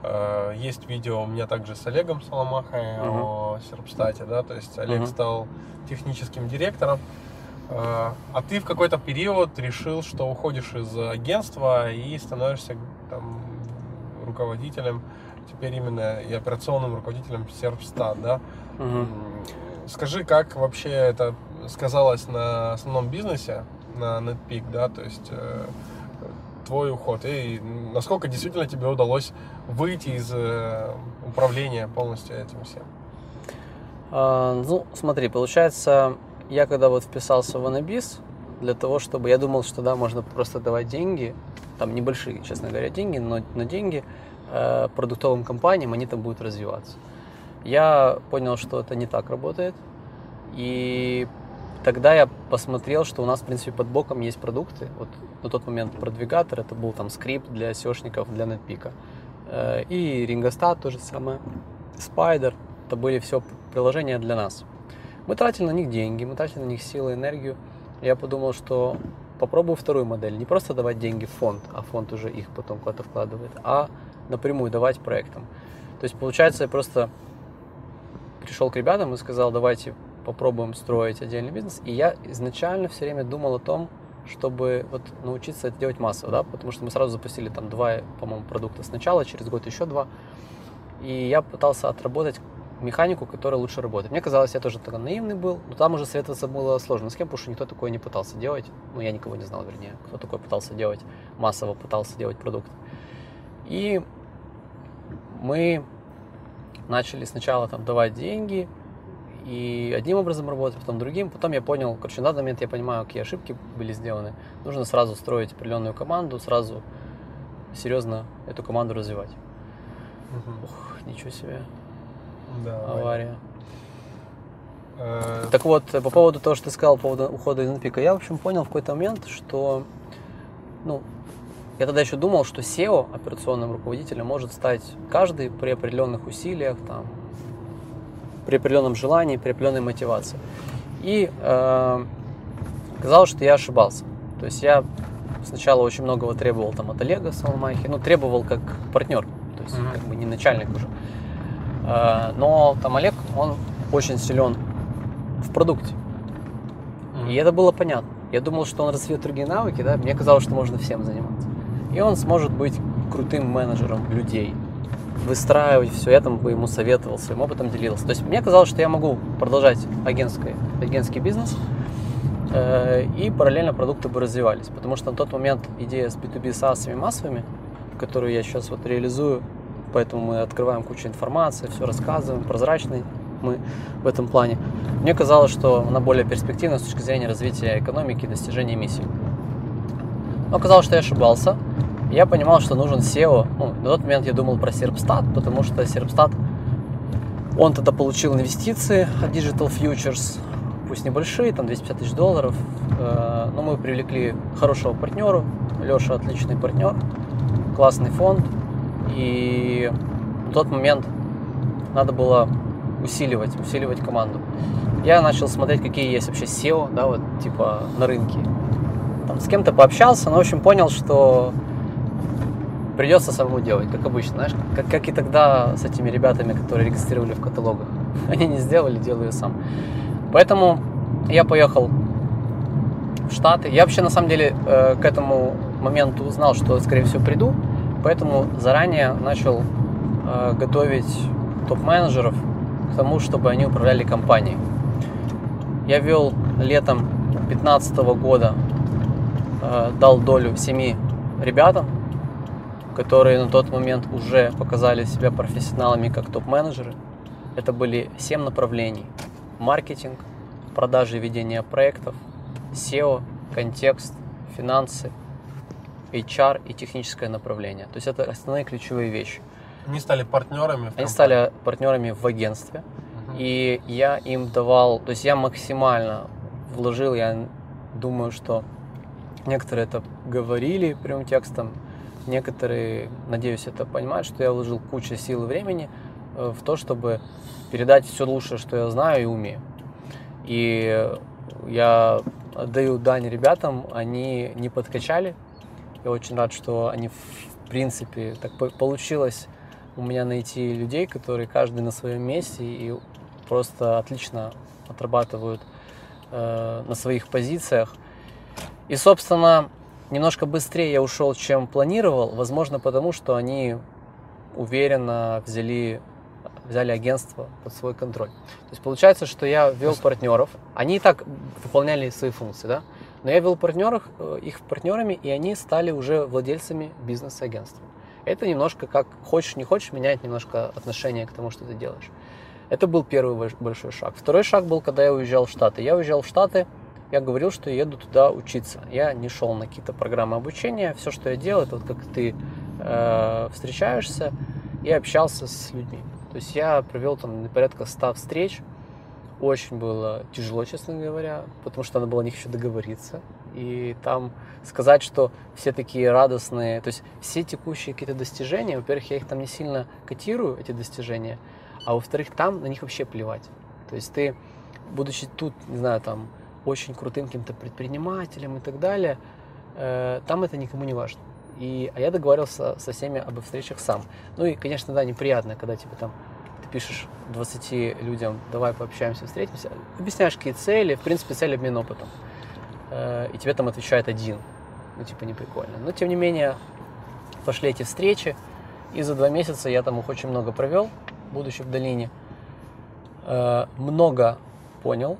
Э, есть видео у меня также с Олегом Соломахой uh-huh. о Серпстате, да, то есть Олег uh-huh. стал техническим директором. Э, а ты в какой-то период решил, что уходишь из агентства и становишься там, руководителем, теперь именно и операционным руководителем Серпстат, да? Угу. Скажи, как вообще это сказалось на основном бизнесе, на NetPeak, да, то есть э, твой уход, и насколько действительно тебе удалось выйти из э, управления полностью этим всем? А, ну, смотри, получается, я когда вот вписался в Anabis, для того, чтобы... Я думал, что да, можно просто давать деньги, там небольшие, честно говоря, деньги, но, но деньги э, продуктовым компаниям, они там будут развиваться. Я понял, что это не так работает, и тогда я посмотрел, что у нас, в принципе, под боком есть продукты. Вот на тот момент продвигатор, это был там скрипт для SEOшников, для NetPeak. Э, и Ringostat то же самое, Spider, это были все приложения для нас. Мы тратили на них деньги, мы тратили на них силы, энергию. Я подумал, что попробую вторую модель. Не просто давать деньги в фонд, а фонд уже их потом куда-то вкладывает, а напрямую давать проектам. То есть, получается, я просто пришел к ребятам и сказал, давайте попробуем строить отдельный бизнес. И я изначально все время думал о том, чтобы вот научиться это делать массово, да, потому что мы сразу запустили там два, по-моему, продукта сначала, через год еще два. И я пытался отработать механику, которая лучше работает. Мне казалось, я тоже тогда наивный был, но там уже советоваться было сложно с кем, потому что никто такое не пытался делать. Ну, я никого не знал, вернее, кто такой пытался делать, массово пытался делать продукт. И мы начали сначала там давать деньги, и одним образом работать, потом другим. Потом я понял, короче, на данный момент я понимаю, какие ошибки были сделаны. Нужно сразу строить определенную команду, сразу серьезно эту команду развивать. Угу. Ух, ничего себе. Да, Авария. Э... Так вот, по поводу того, что ты сказал, по поводу ухода из Инпика, я, в общем, понял в какой-то момент, что, ну, я тогда еще думал, что SEO, операционным руководителем, может стать каждый при определенных усилиях, там, при определенном желании, при определенной мотивации. И э, казалось, что я ошибался. То есть я сначала очень многого требовал там, от Олега Соломахи, ну, требовал как партнер, то есть mm-hmm. как бы не начальник уже. Э, но там Олег, он очень силен в продукте. Mm-hmm. И это было понятно. Я думал, что он развьет другие навыки, да, мне казалось, что можно всем заниматься. И он сможет быть крутым менеджером людей, выстраивать все, я там бы ему советовал, своим опытом делился. То есть мне казалось, что я могу продолжать агентский, агентский бизнес, э, и параллельно продукты бы развивались. Потому что на тот момент идея с B2B SaaS массовыми, которую я сейчас вот реализую, поэтому мы открываем кучу информации, все рассказываем, прозрачный мы в этом плане. Мне казалось, что она более перспективна с точки зрения развития экономики и достижения миссии. Но оказалось, что я ошибался. Я понимал, что нужен SEO. Ну, на тот момент я думал про Serpstat, потому что Serpstat, он тогда получил инвестиции от Digital Futures, пусть небольшие, там 250 тысяч долларов, э, но мы привлекли хорошего партнера, Леша отличный партнер, классный фонд, и в тот момент надо было усиливать, усиливать команду. Я начал смотреть, какие есть вообще SEO, да, вот типа на рынке. Там с кем-то пообщался, но в общем понял, что придется самому делать, как обычно, знаешь, как, как и тогда с этими ребятами, которые регистрировали в каталогах. Они не сделали, делаю сам. Поэтому я поехал в Штаты. Я вообще, на самом деле, э, к этому моменту узнал, что, скорее всего, приду, поэтому заранее начал э, готовить топ-менеджеров к тому, чтобы они управляли компанией. Я вел летом 2015 года, э, дал долю семи ребятам, которые на тот момент уже показали себя профессионалами как топ-менеджеры. Это были 7 направлений. Маркетинг, продажи и ведение проектов, SEO, контекст, финансы, HR и техническое направление. То есть это основные ключевые вещи. Они стали партнерами? Они стали партнерами в агентстве. Угу. И я им давал, то есть я максимально вложил, я думаю, что некоторые это говорили прямым текстом, некоторые, надеюсь, это понимают, что я вложил кучу сил и времени э, в то, чтобы передать все лучшее, что я знаю и умею. И я отдаю дань ребятам, они не подкачали. Я очень рад, что они в принципе так получилось у меня найти людей, которые каждый на своем месте и просто отлично отрабатывают э, на своих позициях. И, собственно, немножко быстрее я ушел, чем планировал, возможно, потому что они уверенно взяли, взяли агентство под свой контроль. То есть получается, что я вел партнеров, они и так выполняли свои функции, да, но я вел партнеров, э, их партнерами, и они стали уже владельцами бизнес-агентства. Это немножко как хочешь, не хочешь, меняет немножко отношение к тому, что ты делаешь. Это был первый большой шаг. Второй шаг был, когда я уезжал в Штаты. Я уезжал в Штаты, я говорил, что еду туда учиться. Я не шел на какие-то программы обучения. Все, что я делал, это вот как ты э, встречаешься и общался с людьми. То есть я провел там порядка 100 встреч. Очень было тяжело, честно говоря, потому что надо было о них еще договориться. И там сказать, что все такие радостные, то есть все текущие какие-то достижения, во-первых, я их там не сильно котирую, эти достижения, а во-вторых, там на них вообще плевать. То есть ты, будучи тут, не знаю, там, очень крутым каким-то предпринимателем и так далее, э, там это никому не важно. И, а я договаривался со всеми об встречах сам. Ну и, конечно, да, неприятно, когда типа там ты пишешь 20 людям, давай пообщаемся, встретимся, объясняешь, какие цели, в принципе, цель обмен опытом. Э, и тебе там отвечает один. Ну, типа, не прикольно. Но, тем не менее, пошли эти встречи, и за два месяца я там их очень много провел, будучи в долине, э, много понял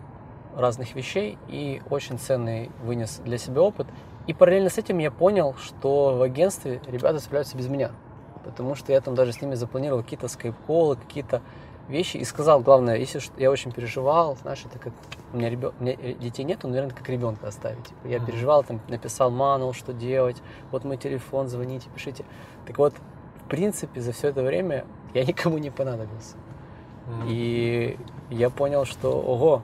разных вещей и очень ценный вынес для себя опыт. И параллельно с этим я понял, что в агентстве ребята справляются без меня. Потому что я там даже с ними запланировал какие-то скайп-колы, какие-то вещи. И сказал, главное, если я очень переживал, знаешь, это как у меня, ребен... у меня детей нет, но, наверное, как ребенка оставить. Типа, я переживал, там, написал манул, что делать, вот мой телефон, звоните, пишите. Так вот, в принципе, за все это время я никому не понадобился. Mm-hmm. И я понял, что, ого,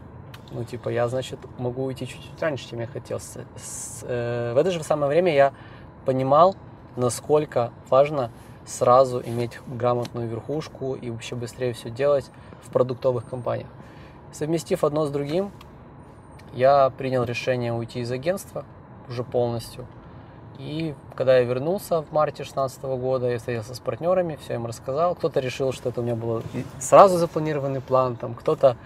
ну, типа, я, значит, могу уйти чуть-чуть раньше, чем я хотел. С, э, в это же самое время я понимал, насколько важно сразу иметь грамотную верхушку и вообще быстрее все делать в продуктовых компаниях. Совместив одно с другим, я принял решение уйти из агентства уже полностью – и когда я вернулся в марте 2016 года, я встретился с партнерами, все им рассказал. Кто-то решил, что это у меня был сразу запланированный план, там, кто-то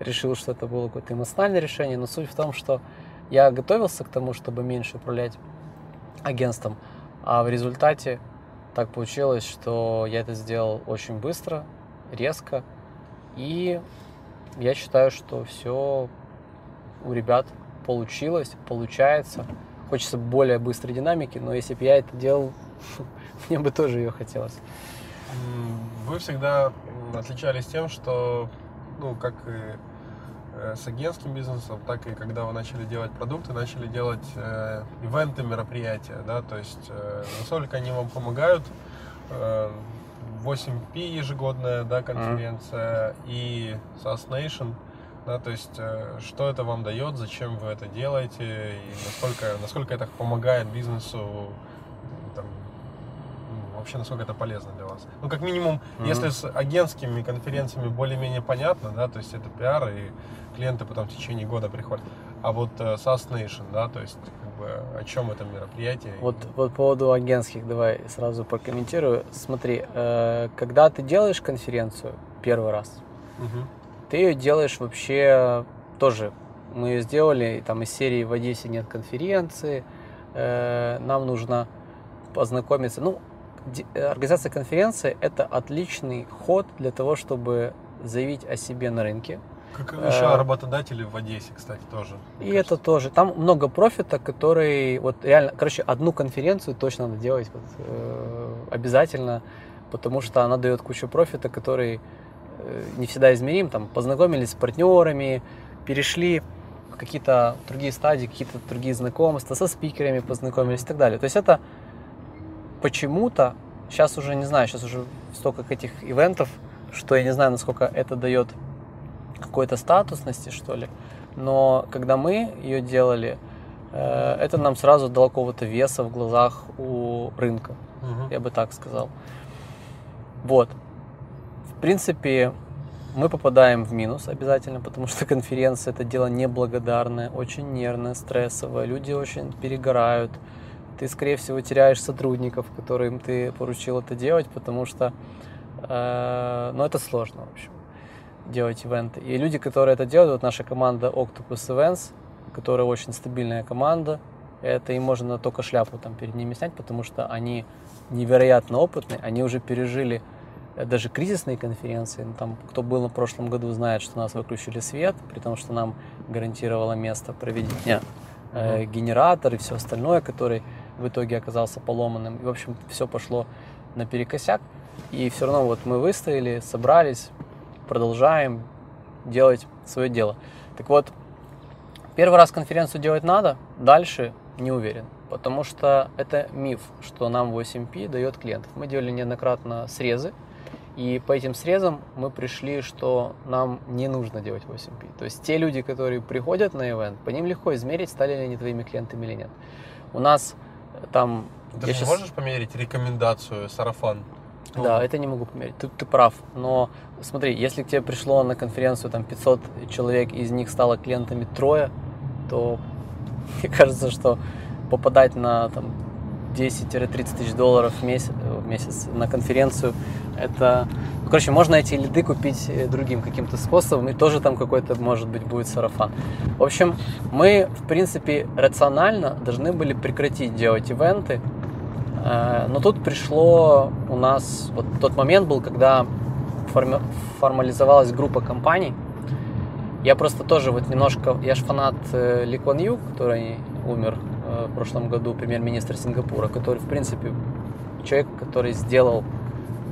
решил, что это было какое-то эмоциональное решение. Но суть в том, что я готовился к тому, чтобы меньше управлять агентством, а в результате так получилось, что я это сделал очень быстро, резко, и я считаю, что все у ребят получилось, получается хочется более быстрой динамики, но если бы я это делал, мне бы тоже ее хотелось. Вы всегда отличались тем, что, ну, как и э, с агентским бизнесом, так и когда вы начали делать продукты, начали делать э, ивенты, мероприятия, да, то есть э, насколько они вам помогают, э, 8P ежегодная, да, конференция mm-hmm. и SaaS Nation – да, то есть э, что это вам дает, зачем вы это делаете и насколько, насколько это помогает бизнесу, вообще насколько это полезно для вас. Ну, как минимум, mm-hmm. если с агентскими конференциями более-менее понятно, да, то есть это пиар, и клиенты потом в течение года приходят. А вот э, SaaS Nation, да, то есть как бы о чем это мероприятие? Вот, вот по поводу агентских давай сразу прокомментирую. Смотри, э, когда ты делаешь конференцию первый раз, угу ты ее делаешь вообще тоже. Мы ее сделали, там из серии в Одессе нет конференции, э, нам нужно познакомиться. Ну, организация конференции – это отличный ход для того, чтобы заявить о себе на рынке. Как еще э, работодатели в Одессе, кстати, тоже. И кажется. это тоже. Там много профита, который вот реально, короче, одну конференцию точно надо делать вот, э, обязательно, потому что она дает кучу профита, который Э, не всегда измерим, там, познакомились с партнерами, перешли в какие-то другие стадии, какие-то другие знакомства, со спикерами познакомились и так далее. То есть это почему-то, сейчас уже не знаю, сейчас уже столько этих ивентов, что я не знаю, насколько это дает какой-то статусности, что ли. Но когда мы ее делали, э, это нам сразу дало какого-то веса в глазах у рынка, Мгм. я бы так сказал. Вот. В принципе, мы попадаем в минус обязательно, потому что конференция это дело неблагодарное, очень нервное, стрессовое. Люди очень перегорают. Ты, скорее всего, теряешь сотрудников, которым ты поручил это делать, потому что, э, ну, это сложно, в общем, делать ивенты. И люди, которые это делают, вот наша команда Octopus Events, которая очень стабильная команда, это им можно только шляпу там перед ними снять, потому что они невероятно опытные, они уже пережили э, даже кризисные конференции. Ну, Там, кто был в прошлом году, знает, что нас выключили свет, при том, что нам гарантировало место проведения э, генератор и все остальное, который в итоге оказался поломанным. И, в общем, все пошло наперекосяк. И все равно вот мы выстояли, собрались, продолжаем делать свое дело. Так вот, первый раз конференцию делать надо, дальше не уверен. Потому что это миф, что нам 8P дает клиентов. Мы делали неоднократно срезы, и по этим срезам мы пришли, что нам не нужно делать 8P. То есть те люди, которые приходят на ивент, по ним легко измерить, стали ли они твоими клиентами или нет. У нас там... Ты же щас- можешь померить рекомендацию, сарафан? Ну, Да, это не могу померить. Ты, ты прав. Но смотри, если к тебе пришло на конференцию там 500 человек, из них стало клиентами трое, то мне кажется, что попадать на там 10-30 тысяч долларов в месяц, в месяц на конференцию, это... Ну, короче, можно эти лиды купить э, другим каким-то способом, и тоже там какой-то, может быть, будет сарафан. В общем, мы, в принципе, рационально должны были прекратить делать ивенты, Э, Но тут пришло у нас, вот тот момент был, когда форми- формализовалась группа компаний. Я просто тоже вот немножко, я же фанат Ли Куан Ю, который умер в прошлом году, премьер-министр Сингапура, который, в принципе, человек, который сделал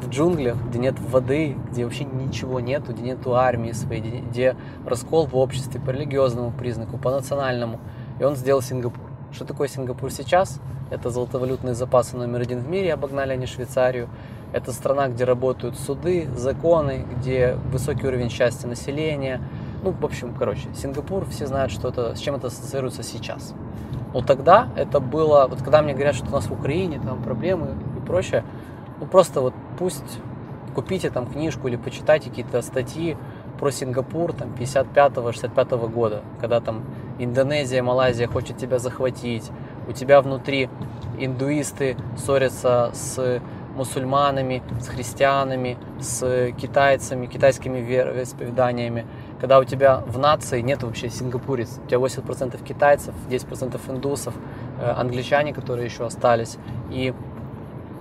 в джунглях, где нет воды, где вообще ничего нету, где нету армии своей, где раскол в обществе по религиозному признаку, по национальному. И он сделал Сингапур. Что такое Сингапур сейчас? Это золотовалютные запасы номер один в мире, обогнали они Швейцарию. Это страна, где работают суды, законы, где высокий уровень счастья населения. Ну, в общем, короче, Сингапур, все знают, что это, с чем это ассоциируется сейчас. Но тогда это было, вот когда мне говорят, что у нас в Украине там проблемы и прочее, ну просто вот пусть купите там книжку или почитайте какие-то статьи про Сингапур там 55-65 года, когда там Индонезия, Малайзия хочет тебя захватить, у тебя внутри индуисты ссорятся с мусульманами, с христианами, с китайцами, китайскими вер- вероисповеданиями, когда у тебя в нации нет вообще сингапурец, у тебя 80% китайцев, 10% индусов, э, англичане, которые еще остались, и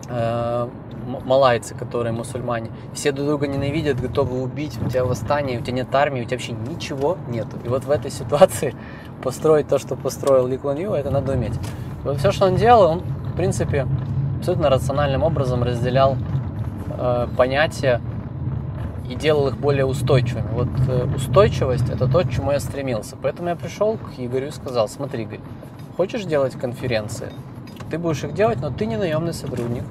э, малайцы, которые мусульмане. Все друг друга ненавидят, готовы убить, у тебя восстание, у тебя нет армии, у тебя вообще ничего нету. И вот в этой ситуации построить то, что построил Ли Куан Ю, это надо уметь. И вот все, что он делал, он, в принципе, абсолютно рациональным образом разделял э, понятия и делал их более устойчивыми. Вот э, устойчивость это то, к чему я стремился. Поэтому я пришел к Игорю и сказал, смотри, Игорь, хочешь делать конференции? Ты будешь их делать, но ты не наемный сотрудник.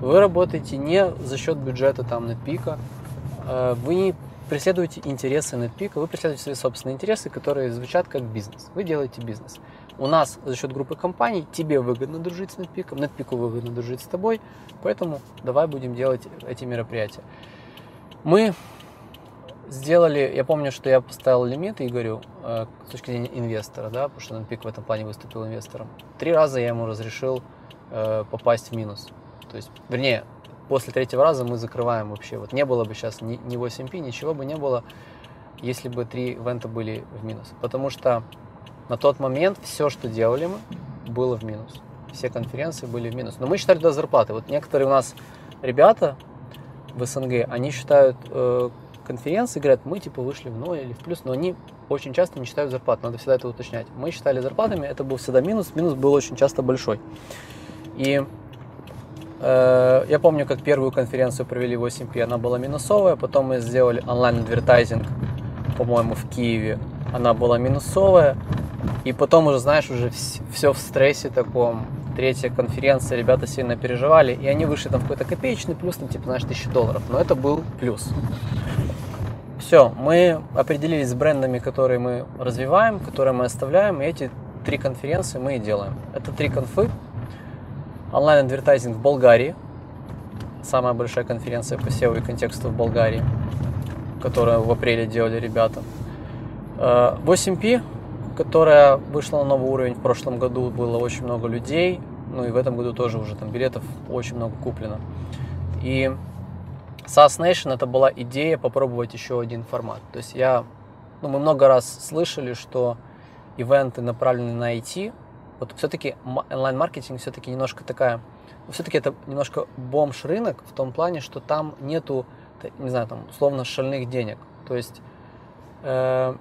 Вы работаете не за счет бюджета там NetPeak, э, вы не преследуете интересы NetPeak, вы преследуете свои собственные интересы, которые звучат как бизнес. Вы делаете бизнес. У нас за счет группы компаний тебе выгодно дружить с NetPeak, NetPeak выгодно дружить с тобой, поэтому давай будем делать эти мероприятия. Мы сделали, я помню, что я поставил лимит Игорю э, с точки зрения инвестора, да, потому что NetPeak в этом плане выступил инвестором. Три раза я ему разрешил э, попасть в минус. То есть, вернее, после третьего раза мы закрываем вообще. Вот не было бы сейчас ни, ни 8P, ничего бы не было, если бы три ивента были в минус. Потому что на тот момент все, что делали мы, было в минус. Все конференции были в минус. Но мы считали туда зарплаты. Вот некоторые у нас ребята в СНГ, они считают э, конференции, говорят, мы типа вышли в ноль или в плюс, но они очень часто не считают зарплат, надо всегда это уточнять. Мы считали зарплатами, это был всегда минус, минус был очень часто большой. И э, я помню, как первую конференцию провели в 8P, она была минусовая, потом мы сделали онлайн-адвертайзинг, по-моему, в Киеве, она была минусовая, и потом уже, знаешь, уже все в стрессе таком, третья конференция, ребята сильно переживали, и они вышли там в какой-то копеечный плюс, там, типа, знаешь, тысячи долларов, но это был плюс. Все, мы определились с брендами, которые мы развиваем, которые мы оставляем, и эти три конференции мы и делаем. Это три конфы. Онлайн-адвертайзинг в Болгарии, самая большая конференция по SEO и контексту в Болгарии, которую в апреле делали ребята. 8P, э, которая вышла на новый уровень в прошлом году, было очень много людей, ну и в этом году тоже уже там билетов очень много куплено. И SaaS Nation это была идея попробовать еще один формат. То есть я, ну мы много раз слышали, что ивенты направлены на IT, вот все-таки онлайн-маркетинг все-таки немножко такая, все-таки это немножко бомж рынок в том плане, что там нету, не знаю, там условно шальных денег. То есть э,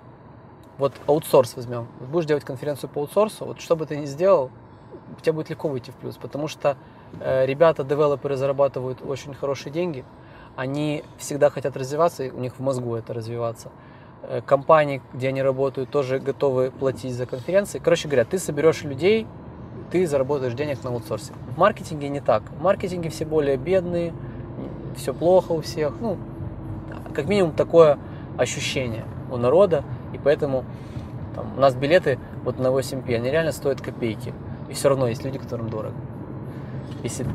вот аутсорс возьмем. Будешь делать конференцию по аутсорсу, вот что бы ты ни сделал, у тебя будет легко выйти в плюс, потому что э, ребята, девелоперы зарабатывают очень хорошие деньги, они всегда хотят развиваться, и у них в мозгу это развиваться. Э, компании, где они работают, тоже готовы платить за конференции. Короче говоря, ты соберешь людей, ты заработаешь денег на аутсорсе. В маркетинге не так. В маркетинге все более бедные, все плохо у всех. Ну, как минимум такое ощущение у народа, и поэтому там, у нас билеты вот на 8P, они реально стоят копейки. И все равно есть люди, которым дорого. Если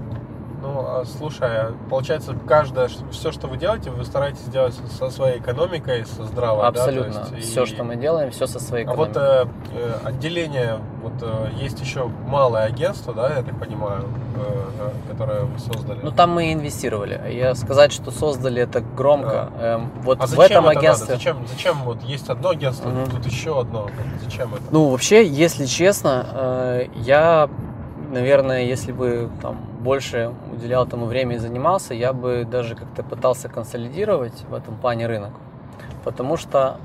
ну, а, слушай, а получается, каждое, все, что вы делаете, вы стараетесь делать со своей экономикой, со здравой, Абсолютно. Да? Есть, все, и... что мы делаем, все со своей экономикой. А вот э, отделение, вот э, есть еще малое агентство, да, я так понимаю, э, которое вы создали. Ну, там мы инвестировали. Я сказать, что создали, это громко. Да. Эм, вот а в этом это агентстве... Надо? Зачем, зачем вот есть одно агентство, угу. тут еще одно? Зачем это? Ну, вообще, если честно, э, я наверное, если бы там больше уделял этому время и занимался, я бы даже как-то пытался консолидировать в этом плане рынок. Потому что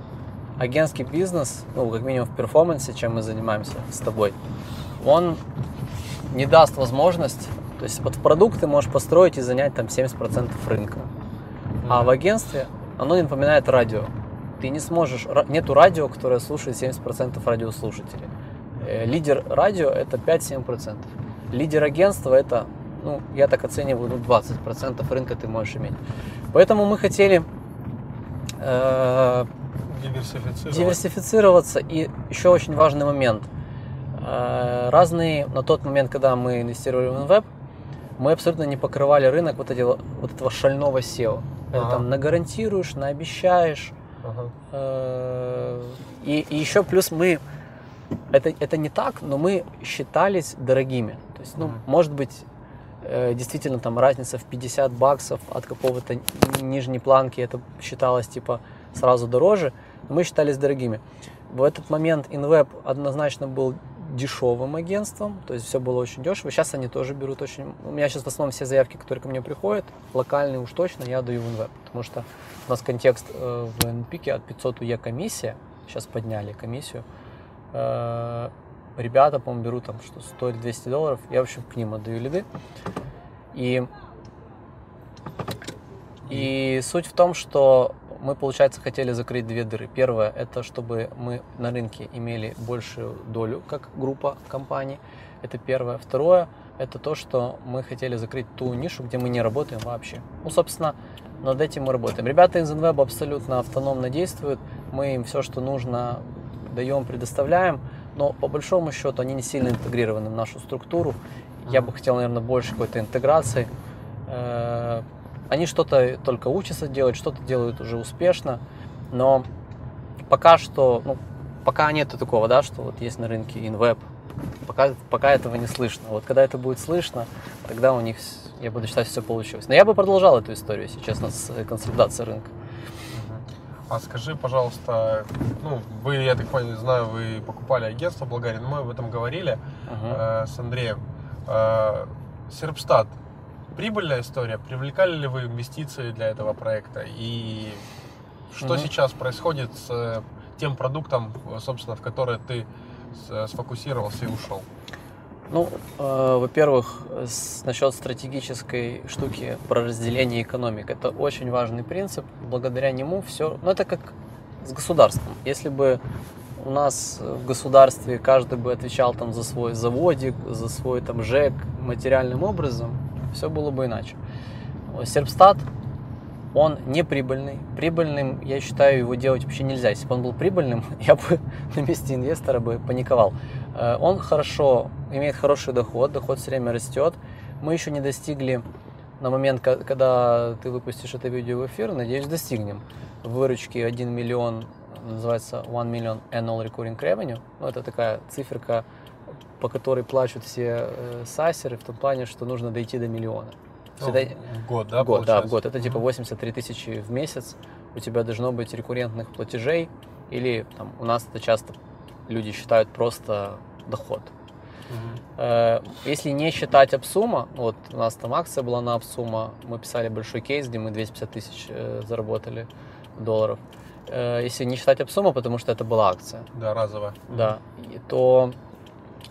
агентский бизнес, ну, как минимум в перформансе, чем мы занимаемся с тобой, он не даст возможность, то есть вот в продукт ты можешь построить и занять там 70% рынка. А в агентстве оно напоминает радио. Ты не сможешь, нету радио, которое слушает 70% радиослушателей. Э, лидер радио это 5-7%. Лидер агентства это, ну, я так оцениваю, ну, 20% рынка ты можешь иметь. Поэтому мы хотели э, диверсифицироваться. диверсифицироваться. И еще очень важный момент. Э, разные, на тот момент, когда мы инвестировали в InWeb, мы абсолютно не покрывали рынок вот, этого, вот этого шального SEO. Это ага. там нагарантируешь, наобещаешь. Ага. Э, и, и еще плюс мы это, это не так, но мы считались дорогими. То есть, ну, mm-hmm. может быть, действительно там разница в 50 баксов от какого-то нижней планки, это считалось типа сразу дороже, мы считались дорогими. В этот момент InWeb однозначно был дешевым агентством, то есть все было очень дешево. Сейчас они тоже берут очень... У меня сейчас в основном все заявки, которые ко мне приходят, локальные уж точно, я даю в InWeb, потому что у нас контекст э, в NPIK от 500 УЕ комиссия, сейчас подняли комиссию, Э, ребята, по-моему, берут там, что стоит 200 долларов. Я, в общем, к ним отдаю лиды. И, и суть в том, что мы, получается, хотели закрыть две дыры. Первое, это чтобы мы на рынке имели большую долю, как группа компаний. Это первое. Второе, это то, что мы хотели закрыть ту нишу, где мы не работаем вообще. Ну, собственно, над этим мы работаем. Ребята из InWeb абсолютно автономно действуют. Мы им все, что нужно, даем, предоставляем, но по большому счету они не сильно интегрированы в нашу структуру. Я бы хотел, наверное, больше какой-то интеграции. Э, они что-то только учатся делать, что-то делают уже успешно, но пока что, ну, пока нет такого, да, что вот есть на рынке InWeb, пока, пока этого не слышно. Вот когда это будет слышно, тогда у них, я буду считать, все получилось. Но я бы продолжал эту историю, если честно, с консолидацией рынка. А скажи, пожалуйста, ну, вы, я так понял, знаю, вы покупали агентство но мы об этом говорили uh-huh. э, с Андреем. Э, Серпстат, прибыльная история? Привлекали ли вы инвестиции для этого проекта? И что uh-huh. сейчас происходит с э, тем продуктом, собственно, в который ты сфокусировался и ушел? Ну, э, во-первых, насчет стратегической штуки про разделение экономик. Это очень важный принцип. Благодаря нему все... Ну, это как с государством. Если бы у нас в государстве каждый бы отвечал там за свой заводик, за свой там ЖЭК материальным образом, все было бы иначе. Серпстат Он не прибыльный. Прибыльным, я считаю, его делать вообще нельзя. Если бы он был прибыльным, я бы на месте инвестора бы паниковал. Э, он хорошо, имеет хороший доход, доход все время растет. Мы еще не достигли на момент, когда ты выпустишь это видео в эфир, надеюсь, достигнем выручки 1 миллион, называется 1 миллион annual recurring revenue. Ну, это такая циферка, по которой плачут все э, сасеры в том плане, что нужно дойти до миллиона. Ну, это... В год, да? В год, да, в год. Это типа 83 тысячи в месяц. У тебя должно быть рекуррентных платежей. Или там, у нас это часто люди считают просто доход. Угу. Если не считать Апсума, вот у нас там акция была на Апсума, мы писали большой кейс, где мы 250 тысяч э, заработали долларов. Э, если не считать Апсума, потому что это была акция. Да, разовая. Да, то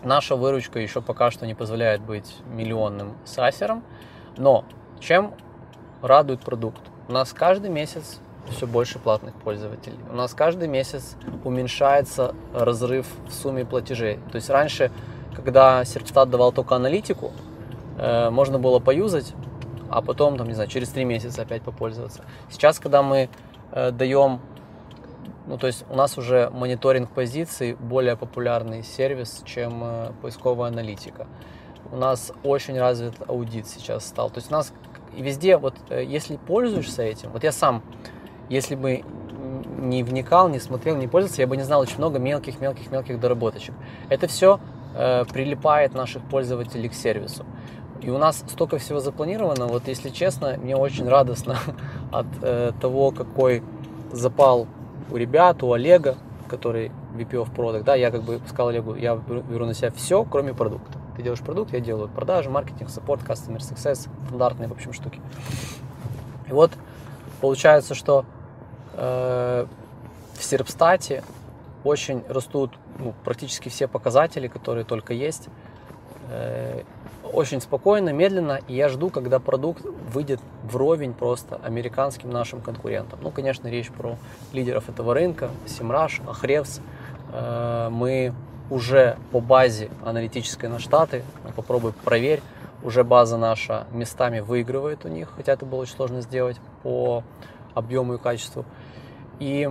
наша выручка еще пока что не позволяет быть миллионным сасером. Но чем радует продукт? У нас каждый месяц все больше платных пользователей. У нас каждый месяц уменьшается разрыв в сумме платежей. То есть раньше, когда Серпстат давал только аналитику, э, можно было поюзать, а потом, там, не знаю, через три месяца опять попользоваться. Сейчас, когда мы э, даем, ну, то есть у нас уже мониторинг позиций более популярный сервис, чем э, поисковая аналитика у нас очень развит аудит сейчас стал. То есть у нас везде, вот э, если пользуешься этим, вот я сам, если бы не вникал, не смотрел, не пользовался, я бы не знал очень много мелких-мелких-мелких доработочек. Это все э, прилипает наших пользователей к сервису. И у нас столько всего запланировано, вот если честно, мне очень радостно от э, того, какой запал у ребят, у Олега, который VP of Product, да, я как бы сказал Олегу, я беру на себя все, кроме продукта. Ты делаешь продукт, я делаю продажи, маркетинг, саппорт, customer success, стандартные, в общем, штуки. И вот получается, что в Серпстате очень растут ну, практически все показатели, которые только есть. Э, очень спокойно, медленно, и я жду, когда продукт выйдет вровень просто американским нашим конкурентам. Ну, конечно, речь про лидеров этого рынка, Simrush, Ahrefs. Э, мы уже по базе аналитической на штаты, ну, попробуй проверь, уже база наша местами выигрывает у них, хотя это было очень сложно сделать по объему и качеству. И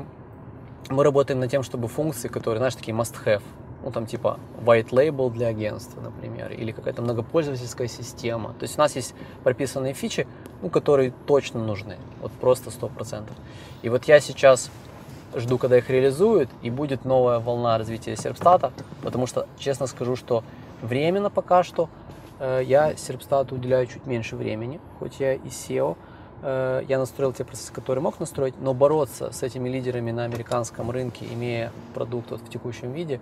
мы работаем над тем, чтобы функции, которые, знаешь, такие must-have, ну, там типа white label для агентства, например, или какая-то многопользовательская система. То есть у нас есть прописанные фичи, ну, которые точно нужны, вот просто 100%. И вот я сейчас жду, когда их реализуют, и будет новая волна развития Серпстата, потому что, честно скажу, что временно пока что э, я Серпстату уделяю чуть меньше времени, хоть я и SEO, э, я настроил те процессы, которые мог настроить, но бороться с этими лидерами на американском рынке, имея продукт вот в текущем виде,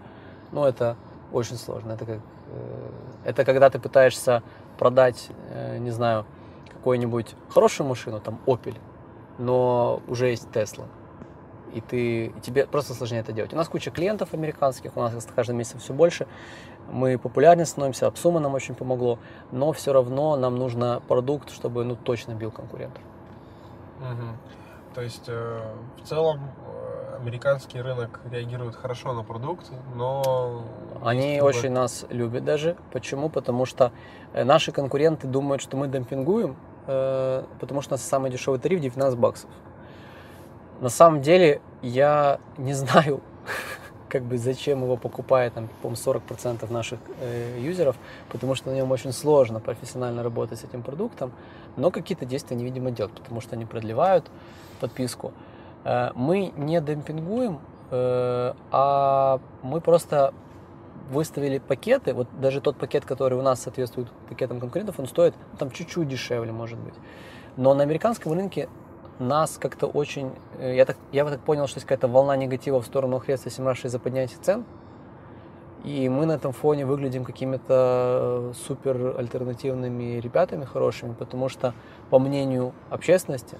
ну, это очень сложно. Это, как, э, это когда ты пытаешься продать, э, не знаю, какую-нибудь хорошую машину, там, Opel, но уже есть Tesla и ты, тебе просто сложнее это делать. У нас куча клиентов американских, у нас с каждым месяцем все больше, мы популярнее становимся, Апсума нам очень помогло, но все равно нам нужно продукт, чтобы ну, точно бил конкурентов. Угу. То есть э, в целом э, американский рынок реагирует хорошо на продукт, но... Они много... очень нас любят даже. Почему? Потому что э, наши конкуренты думают, что мы демпингуем, потому что у нас самый дешевый тариф 19 баксов. На самом деле я не знаю, как бы зачем его покупает, там, по 40% наших э, юзеров, потому что на нем очень сложно профессионально работать с этим продуктом, но какие-то действия они, видимо, делают, потому что они продлевают подписку. Э, мы не демпингуем, э, а мы просто выставили пакеты, вот даже тот пакет, который у нас соответствует пакетам конкурентов, он стоит ну, там чуть-чуть дешевле, может быть. Но на американском рынке нас как-то очень... Э, я так, я так понял, что есть какая-то волна негатива в сторону Хреста Семраши из-за поднятия цен. И мы на этом фоне выглядим какими-то э, супер альтернативными ребятами хорошими, потому что, по мнению общественности,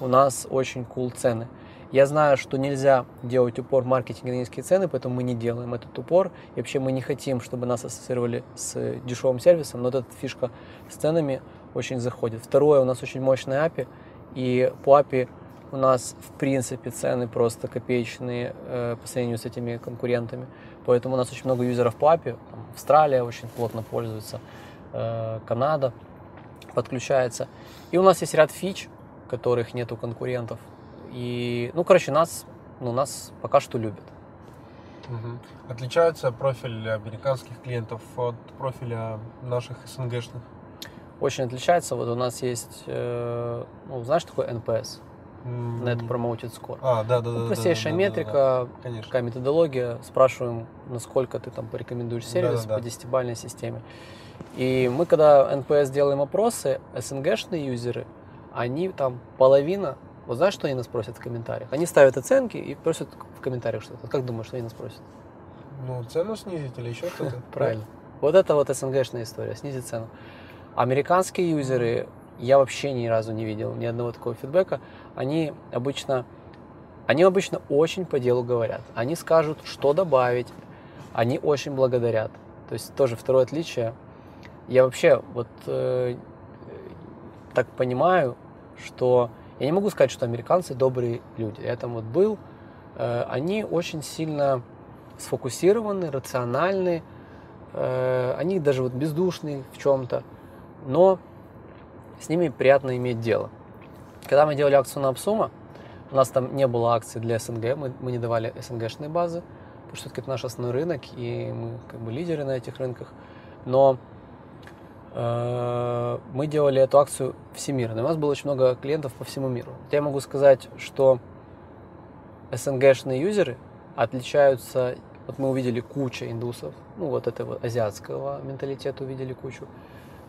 у нас очень cool цены. Я знаю, что нельзя делать упор в маркетинге на низкие цены, поэтому мы не делаем этот упор. И вообще мы не хотим, чтобы нас ассоциировали с дешевым сервисом, но вот эта фишка с ценами очень заходит. Второе, у нас очень мощная API, и по API у нас, в принципе, цены просто копеечные э, по сравнению с этими конкурентами. Поэтому у нас очень много юзеров по API. Там, Австралия очень плотно пользуется, э, Канада подключается. И у нас есть ряд фич, которых нету конкурентов. И, ну, короче, нас, ну, нас пока что любят. Мгм. Отличается профиль американских клиентов от профиля наших СНГшных? Очень отличается. Вот у нас есть, э, ну, знаешь, такой NPS, М, Net Promoted Score. А, да, да, да. Ну, да, простейшая да, да, да, метрика, да. Конечно. такая методология. Спрашиваем, насколько ты там порекомендуешь сервис Да-да-да. по десятибалльной системе. И мы, когда NPS делаем опросы, СНГшные юзеры, они там половина, вот знаешь, что они нас просят в комментариях? Они ставят оценки и просят в комментариях что-то. Как думаешь, что они нас просят? Ну, цену снизить или еще что-то? Правильно. Вот это вот СНГшная история, снизить цену. Американские юзеры, я вообще ни разу не видел ни одного такого фидбэка. Они обычно, они обычно очень по делу говорят. Они скажут, что добавить. Они очень благодарят. То есть тоже второе отличие. Я вообще вот э, так понимаю, что я не могу сказать, что американцы добрые люди. Я там вот был. Э, они очень сильно сфокусированы, рациональны. Э, они даже вот бездушные в чем-то. Но с ними приятно иметь дело. Когда мы делали акцию на Апсума, у нас там не было акций для СНГ, мы, мы не давали СНГшные базы, потому что это наш основной рынок, и мы как бы лидеры на этих рынках. Но э, мы делали эту акцию всемирно. У нас было очень много клиентов по всему миру. Я могу сказать, что СНГшные юзеры отличаются. Вот мы увидели кучу индусов, ну вот этого азиатского менталитета увидели кучу.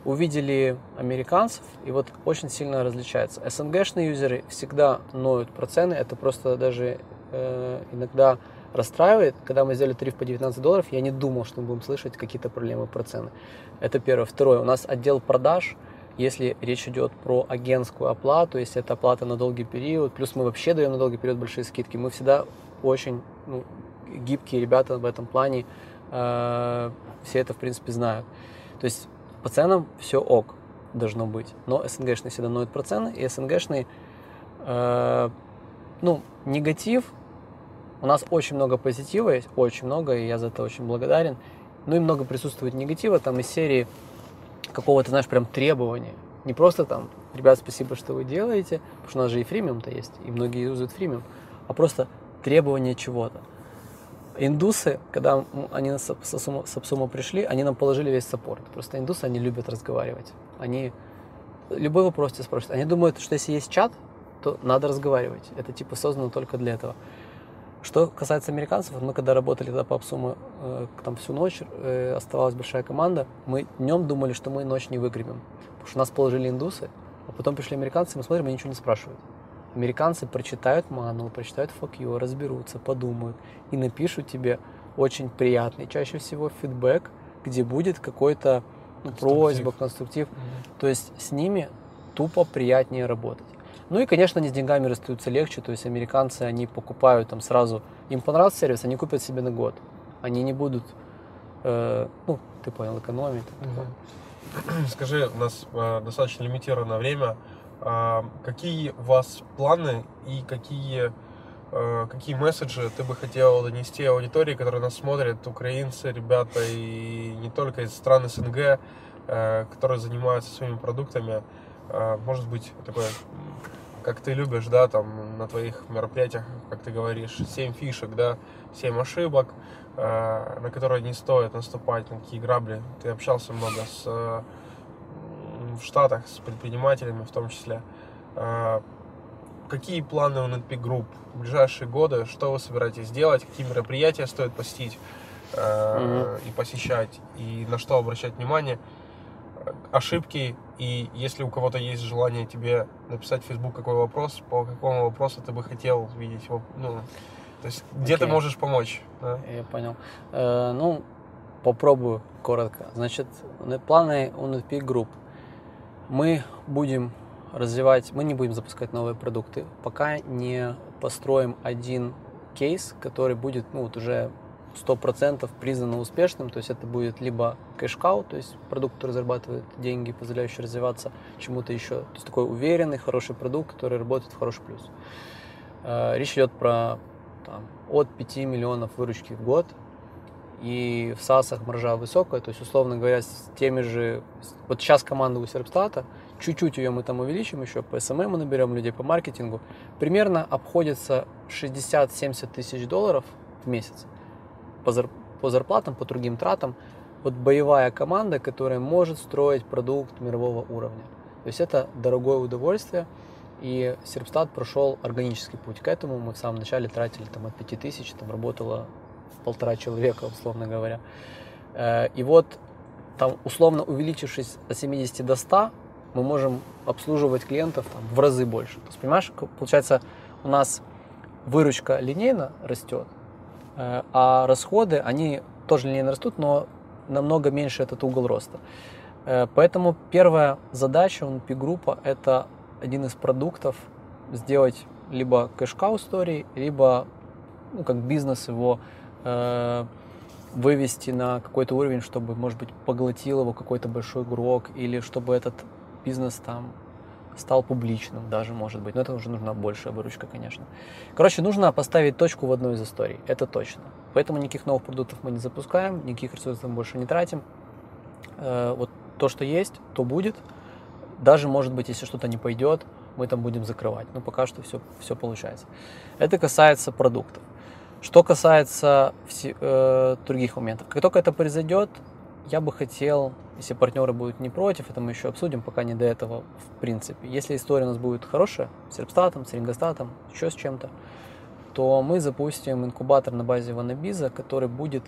Увидели американцев, и вот очень сильно различается. СНГшные юзеры всегда ноют про цены, это просто даже э, иногда расстраивает. Когда мы сделали тариф по 19 долларов, я не думал, что мы будем слышать какие-то проблемы про цены. Это первое. Второе, у нас отдел продаж, если речь идет про агентскую оплату, если это оплата на долгий период, плюс мы вообще даем на долгий период большие скидки, мы всегда очень ну, гибкие ребята в этом плане, э, все это в принципе знают. То есть по ценам все ок должно быть, но СНГшные всегда ноют про цены, и СНГшные, э, ну, негатив, у нас очень много позитива есть, очень много, и я за это очень благодарен, ну и много присутствует негатива, там из серии какого-то, знаешь, прям требования. Не просто там, ребят, спасибо, что вы делаете, потому что у нас же и фримиум-то есть, и многие юзают фримиум, а просто требование чего-то. Индусы, когда они с Апсума, с Апсума пришли, они нам положили весь саппорт. Просто индусы, они любят разговаривать. Они любой вопрос тебе спросят. Они думают, что если есть чат, то надо разговаривать. Это типа создано только для этого. Что касается американцев, мы когда работали тогда по Апсуму, э, там всю ночь э, оставалась большая команда, мы днем думали, что мы ночь не выгребем. Потому что нас положили индусы, а потом пришли американцы, мы смотрим, они ничего не спрашивают. Американцы прочитают манул, прочитают fuck you, разберутся, подумают и напишут тебе очень приятный, чаще всего фидбэк, где будет какой-то Конструктив. просьба, конструктив. То есть с ними тупо приятнее работать. Ну и, конечно, они с деньгами расстаются легче, то есть американцы, они покупают там сразу, им понравился сервис, они купят себе на год. Они не будут, э, ну, ты понял, экономить. Мгм. Скажи, у нас э, достаточно лимитированное время. А, какие у вас планы и какие, э, какие месседжи ты бы хотел донести аудитории, которые нас смотрят, украинцы, ребята и не только из стран СНГ, э, которые занимаются своими продуктами? Э, может быть, такое, как ты любишь, да, там на твоих мероприятиях, как ты говоришь, 7 фишек, да, 7 ошибок, э, на которые не стоит наступать, на какие грабли. Ты общался много с, в Штатах с предпринимателями в том числе. Э, Какие планы у NetPeak Group в ближайшие годы? Что вы собираетесь делать? Какие мероприятия стоит посетить э, и посещать? И на что обращать внимание? Ошибки и если у кого-то есть желание тебе написать в Facebook какой вопрос, по какому вопросу ты бы хотел видеть, ну, то есть где ты Окей. можешь помочь? да? Я понял. Э, ну, попробую коротко. Значит, на- планы у NetPeak Group. Мы будем развивать, мы не будем запускать новые продукты, пока не построим один кейс, который будет ну, вот уже 100% признан успешным, то есть это будет либо cash cow, то есть продукт, который зарабатывает деньги, позволяющий развиваться чему-то еще, то есть такой уверенный, хороший продукт, который работает в хороший плюс. Э, Речь идет про там, от 5 миллионов выручки в год, и в SaaS ах маржа высокая, то есть, условно говоря, с теми же... Вот сейчас команда у Serpstat а чуть-чуть ее мы там увеличим еще, по SMM мы наберем людей, по маркетингу, примерно обходится 60-70 тысяч долларов в месяц по, зар, по зарплатам, по другим тратам. Вот боевая команда, которая может строить продукт мирового уровня. То есть это дорогое удовольствие, и Серпстат прошел органический путь к этому. Мы в самом начале тратили там от 5 тысяч, там работало полтора человека, условно говоря. Э, и вот там, условно увеличившись от 70 до 100, мы можем обслуживать клиентов там, в разы больше. То есть, понимаешь, получается, у нас выручка линейно растет, э, а расходы, они тоже линейно растут, но намного меньше этот угол роста. Э, поэтому первая задача NP группа это один из продуктов сделать либо кэшкау истории, либо ну, как бизнес его э, вывести на какой-то уровень, чтобы, может быть, поглотил его какой-то большой игрок, или чтобы этот бизнес там стал публичным даже, может быть. Но это уже нужна большая выручка, конечно. Короче, нужно поставить точку в одной из историй, это точно. Поэтому никаких новых продуктов мы не запускаем, никаких ресурсов мы больше не тратим. Э, вот то, что есть, то будет. Даже, может быть, если что-то не пойдет, мы там будем закрывать. Но пока что все, все получается. Это касается продуктов. Что касается все, э, других моментов. Как только это произойдет, я бы хотел, если партнеры будут не против, это мы еще обсудим, пока не до этого в принципе. Если история у нас будет хорошая, с Серпстатом, с Рингостатом, еще с чем-то, то мы запустим инкубатор на базе Ванабиза, который будет,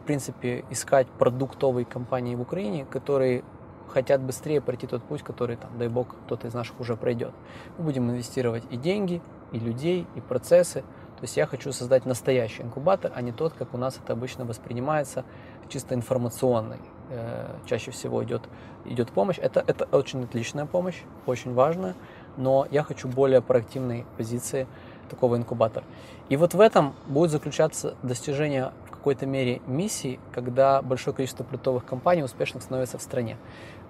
в принципе, искать продуктовые компании в Украине, которые хотят быстрее пройти тот путь, который, там, дай бог, кто-то из наших уже пройдет. Мы будем инвестировать и деньги, и людей, и процессы, то есть я хочу создать настоящий инкубатор, а не тот, как у нас это обычно воспринимается, чисто информационный. Э, чаще всего идет, идет помощь. Это, это очень отличная помощь, очень важная, но я хочу более проактивной позиции такого инкубатора. И вот в этом будет заключаться достижение в какой-то мере миссии, когда большое количество продуктовых компаний успешных становится в стране.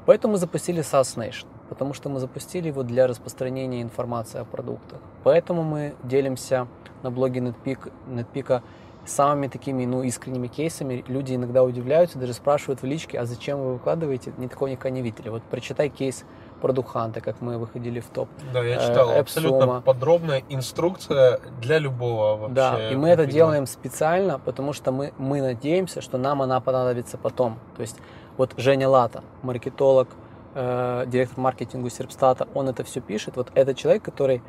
Поэтому мы запустили SaaS Nation, потому что мы запустили его для распространения информации о продуктах. Поэтому мы делимся на блоге NetPeak, NetPeak самыми такими, ну, искренними кейсами. Люди иногда удивляются, даже спрашивают в личке, а зачем вы выкладываете? Ни такого никогда не видели. Вот прочитай кейс про Духанта, как мы выходили в топ. Да, я читал. Э, абсолютно подробная инструкция для любого вообще. Да, и мы это делаем специально, потому что мы, мы надеемся, что нам она понадобится потом. То есть вот Женя Лата, маркетолог, э, директор маркетинга Серпстата, он это все пишет. Вот это человек, который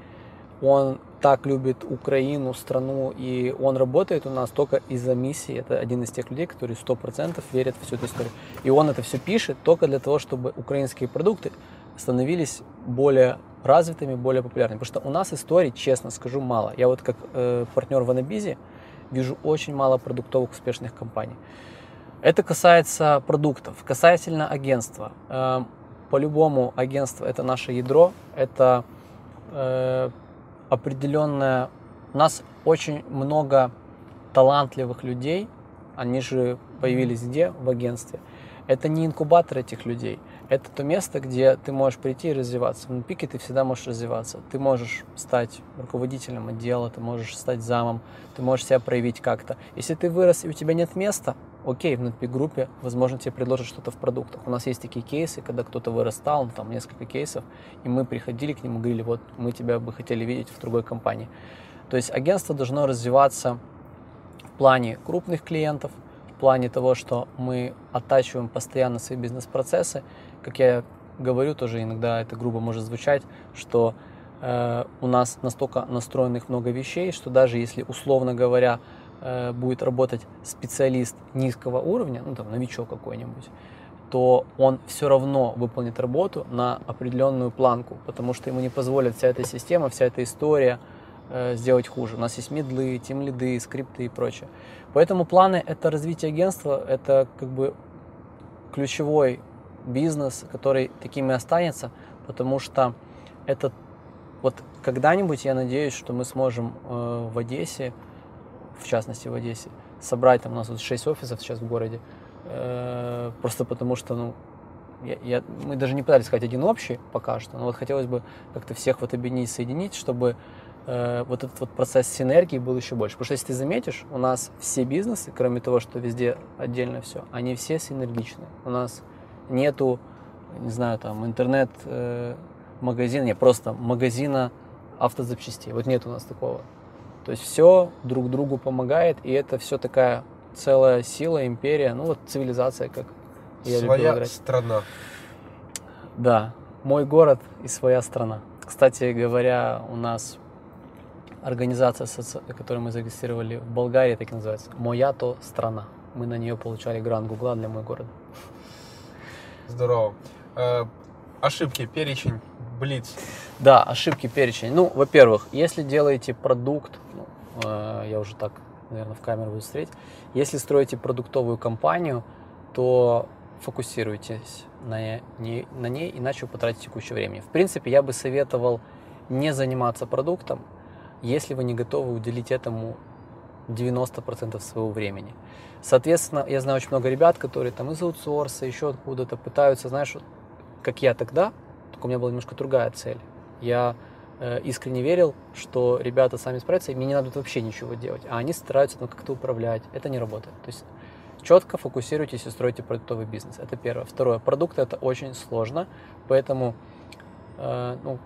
он так любит Украину, страну, и он работает у нас только из-за миссии. Это один из тех людей, которые сто процентов верят в всю эту историю. И он это все пишет только для того, чтобы украинские продукты становились более развитыми, более популярными. Потому что у нас историй, честно скажу, мало. Я вот как э, партнер в Анабизе вижу очень мало продуктовых успешных компаний. Это касается продуктов. Касательно агентства. По-любому агентство это наше ядро, это э, определенная... У нас очень много талантливых людей, они же появились где? В агентстве. Это не инкубатор этих людей, это то место, где ты можешь прийти и развиваться. На пике ты всегда можешь развиваться. Ты можешь стать руководителем отдела, ты можешь стать замом, ты можешь себя проявить как-то. Если ты вырос и у тебя нет места, окей, в NetPeak группе, возможно, тебе предложат что-то в продуктах. У нас есть такие кейсы, когда кто-то вырастал, ну, там несколько кейсов, и мы приходили к нему говорили, вот мы тебя бы хотели видеть в другой компании. То есть агентство должно развиваться в плане крупных клиентов, в плане того, что мы оттачиваем постоянно свои бизнес-процессы. Как я говорю, тоже иногда это грубо может звучать, что э, у нас настолько настроенных много вещей, что даже если, условно говоря, Э, будет работать специалист низкого уровня, ну там новичок какой-нибудь, то он все равно выполнит работу на определенную планку, потому что ему не позволит вся эта система, вся эта история э, сделать хуже. У нас есть медлы, тимлиды, скрипты и прочее. Поэтому планы — это развитие агентства, это как бы ключевой бизнес, который таким и останется, потому что это вот когда-нибудь я надеюсь, что мы сможем э, в Одессе в частности в Одессе, собрать, там у нас вот 6 офисов сейчас в городе, э, просто потому что, ну, я, я, мы даже не пытались сказать один общий пока что, но вот хотелось бы как-то всех вот объединить, соединить, чтобы э, вот этот вот процесс синергии был еще больше. Потому что если ты заметишь, у нас все бизнесы, кроме того, что везде отдельно все, они все синергичны. У нас нету не знаю, там интернет-магазин, не, просто магазина автозапчастей. Вот нет у нас такого. То есть все друг другу помогает, и это все такая целая сила, империя, ну вот цивилизация, как я Своя страна. Да, мой город и своя страна. Кстати говоря, у нас организация, которую мы зарегистрировали в Болгарии, так и называется, «Моя то страна». Мы на нее получали грант Гугла для мой город. Здорово. Э, ошибки, перечень, блиц. Да, ошибки, перечень. Ну, во-первых, если делаете продукт, ну, э, я уже так, наверное, в камеру буду смотреть, если строите продуктовую компанию, то фокусируйтесь на ней, на ней, иначе вы потратите кучу времени. В принципе, я бы советовал не заниматься продуктом, если вы не готовы уделить этому 90% своего времени. Соответственно, я знаю очень много ребят, которые там из аутсорса, еще откуда-то пытаются, знаешь, как я тогда, только у меня была немножко другая цель. Я э, искренне верил, что ребята сами справятся, и мне не надо вообще ничего делать, а они стараются ну, как-то управлять. Это не работает. То есть четко фокусируйтесь и стройте продуктовый бизнес. Это первое. Второе. Продукты это очень сложно, поэтому э, ну,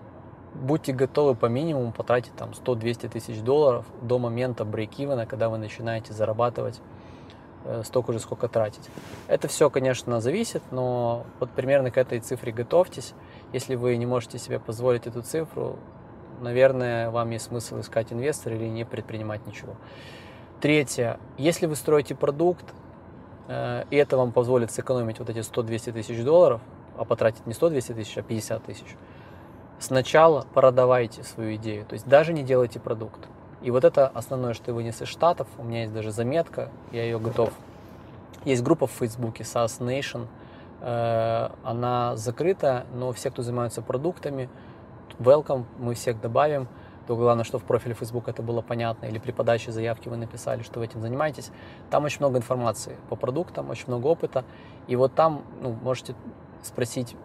будьте готовы по минимуму потратить там 100-200 тысяч долларов до момента брейкивена, когда вы начинаете зарабатывать э, столько же, сколько тратить. Это все, конечно, зависит, но вот примерно к этой цифре готовьтесь. Если вы не можете себе позволить эту цифру, наверное, вам есть смысл искать инвестора или не предпринимать ничего. Третье. Если вы строите продукт, э, и это вам позволит сэкономить вот эти 100-200 тысяч долларов, а потратить не 100-200 тысяч, а 50 тысяч, сначала продавайте свою идею, то есть даже не делайте продукт. И вот это основное, что я вынес из Штатов. У меня есть даже заметка, я ее готов. Есть группа в Фейсбуке SAS Nation. Э, она закрыта, но все, кто занимаются продуктами, welcome, мы всех добавим. То главное, что в профиле Facebook это было понятно, или при подаче заявки вы написали, что вы этим занимаетесь. Там очень много информации по продуктам, очень много опыта. И вот там ну, можете спросить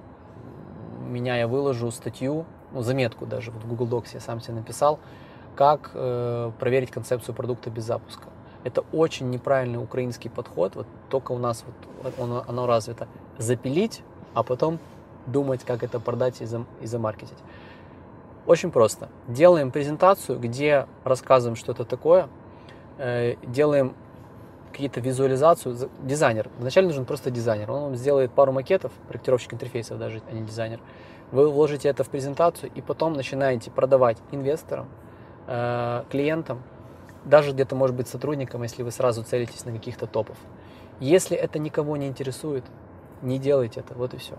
меня я выложу статью, ну, заметку даже, вот в Google Docs я сам себе написал, как э, проверить концепцию продукта без запуска. Это очень неправильный украинский подход, вот только у нас вот оно, оно развито. Запилить, а потом думать, как это продать и, за, и замаркетить. Очень просто. Делаем презентацию, где рассказываем, что это такое, э, делаем какие-то визуализацию. Дизайнер. Вначале нужен просто дизайнер. Он вам сделает пару макетов, проектировщик интерфейсов даже, а не дизайнер. Вы вложите это в презентацию и потом начинаете продавать инвесторам, э, клиентам, даже где-то, может быть, сотрудникам, если вы сразу целитесь на каких-то топов. Если это никого не интересует, не делайте это, вот и все.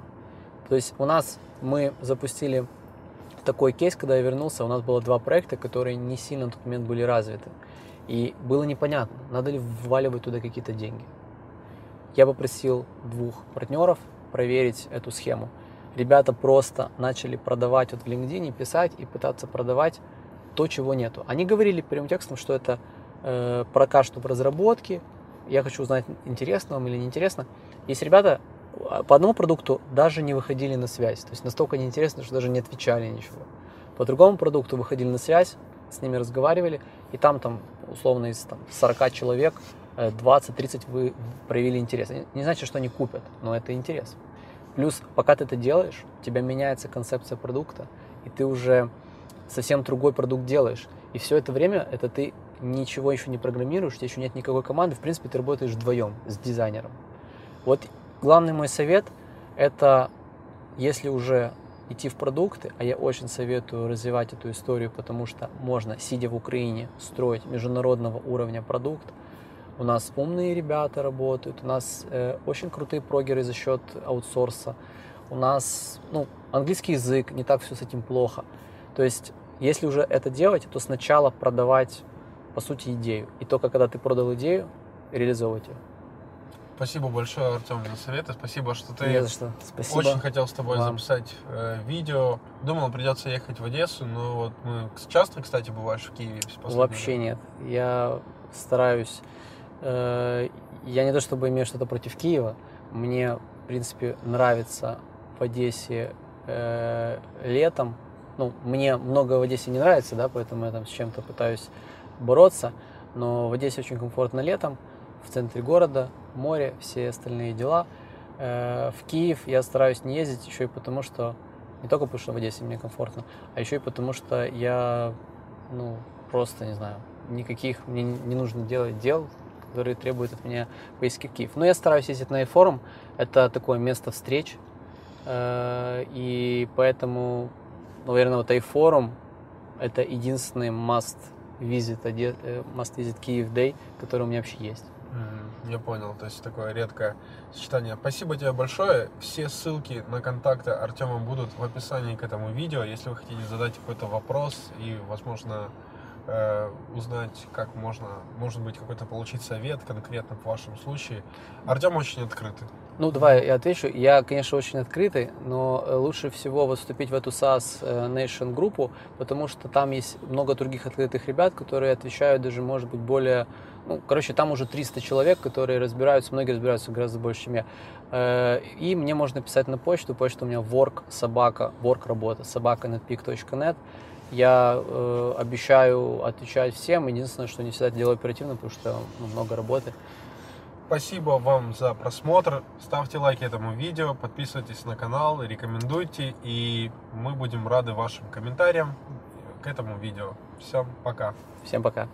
То есть у нас мы запустили такой кейс, когда я вернулся, у нас было два проекта, которые не сильно на тот момент были развиты. И было непонятно, надо ли вваливать туда какие-то деньги. Я попросил двух партнеров проверить эту схему. Ребята просто начали продавать вот в LinkedIn, писать и пытаться продавать то, чего нету. Они говорили прямым текстом, что это э, прокат в разработке, я хочу узнать, интересно вам или неинтересно. Есть ребята по одному продукту даже не выходили на связь, то есть настолько неинтересно, что даже не отвечали ничего. По другому продукту выходили на связь, с ними разговаривали, и там, там условно, из там, 40 человек 20-30 э, вы проявили интерес. Не значит, что они купят, но это интерес. Плюс, пока ты это делаешь, у тебя меняется концепция продукта, и ты уже совсем другой продукт делаешь. И все это время это ты ничего еще не программируешь, у тебя еще нет никакой команды, в принципе, ты работаешь вдвоем с дизайнером. Вот главный мой совет – это если уже идти в продукты, а я очень советую развивать эту историю, потому что можно, сидя в Украине, строить международного уровня продукт. У нас умные ребята работают, у нас э, очень крутые прогеры за счет аутсорса. У нас ну, английский язык, не так все с этим плохо. То есть, если уже это делать, то сначала продавать, по сути, идею. И только когда ты продал идею, реализовывать ее. Спасибо большое, Артем, за советы. Спасибо, что ты Не что. Спасибо. очень хотел с тобой вам. записать э, видео. Думал, придется ехать в Одессу, но вот мы часто, кстати, бываешь в Киеве? Вообще нет. Я стараюсь. Э, я не то чтобы имею что-то против Киева. Мне, в принципе, нравится в Одессе э, летом. Ну, мне много в Одессе не нравится, да, поэтому я там с чем-то пытаюсь бороться. Но в Одессе очень комфортно летом в центре города, море, все остальные дела. Э, в Киев я стараюсь не ездить еще и потому, что не только потому, что в Одессе мне комфортно, а еще и потому, что я, ну, просто, не знаю, никаких, мне не нужно делать дел, которые требуют от меня поездки в Киев. Но я стараюсь ездить на iForum, это такое место встреч, э, и поэтому, наверное, вот iForum это единственный must visit, э, must visit Киев Day, который у меня вообще есть. Я понял, то есть такое редкое сочетание. Спасибо тебе большое. Все ссылки на контакты Артема будут в описании к этому видео. Если вы хотите задать какой-то вопрос и, возможно, э, узнать, как можно, может быть, какой-то получить совет конкретно в вашем случае. Артем очень открытый. Ну, давай я отвечу. Я, конечно, очень открытый, но э, лучше всего вот вступить в эту SaaS э, Nation группу, потому что там есть много других открытых ребят, которые отвечают даже, может быть, более... Ну, короче, там уже 300 человек, которые разбираются, многие разбираются гораздо больше, чем я. Э, и мне можно писать на почту. Почта у меня work собака, work работа, собака netpeak.net. Я э, обещаю отвечать всем. Единственное, что не всегда делаю оперативно, потому что ну, много работы. Спасибо вам за просмотр. Ставьте лайки этому видео, подписывайтесь на канал, рекомендуйте. И мы будем рады вашим комментариям к этому видео. Всем пока. Всем пока.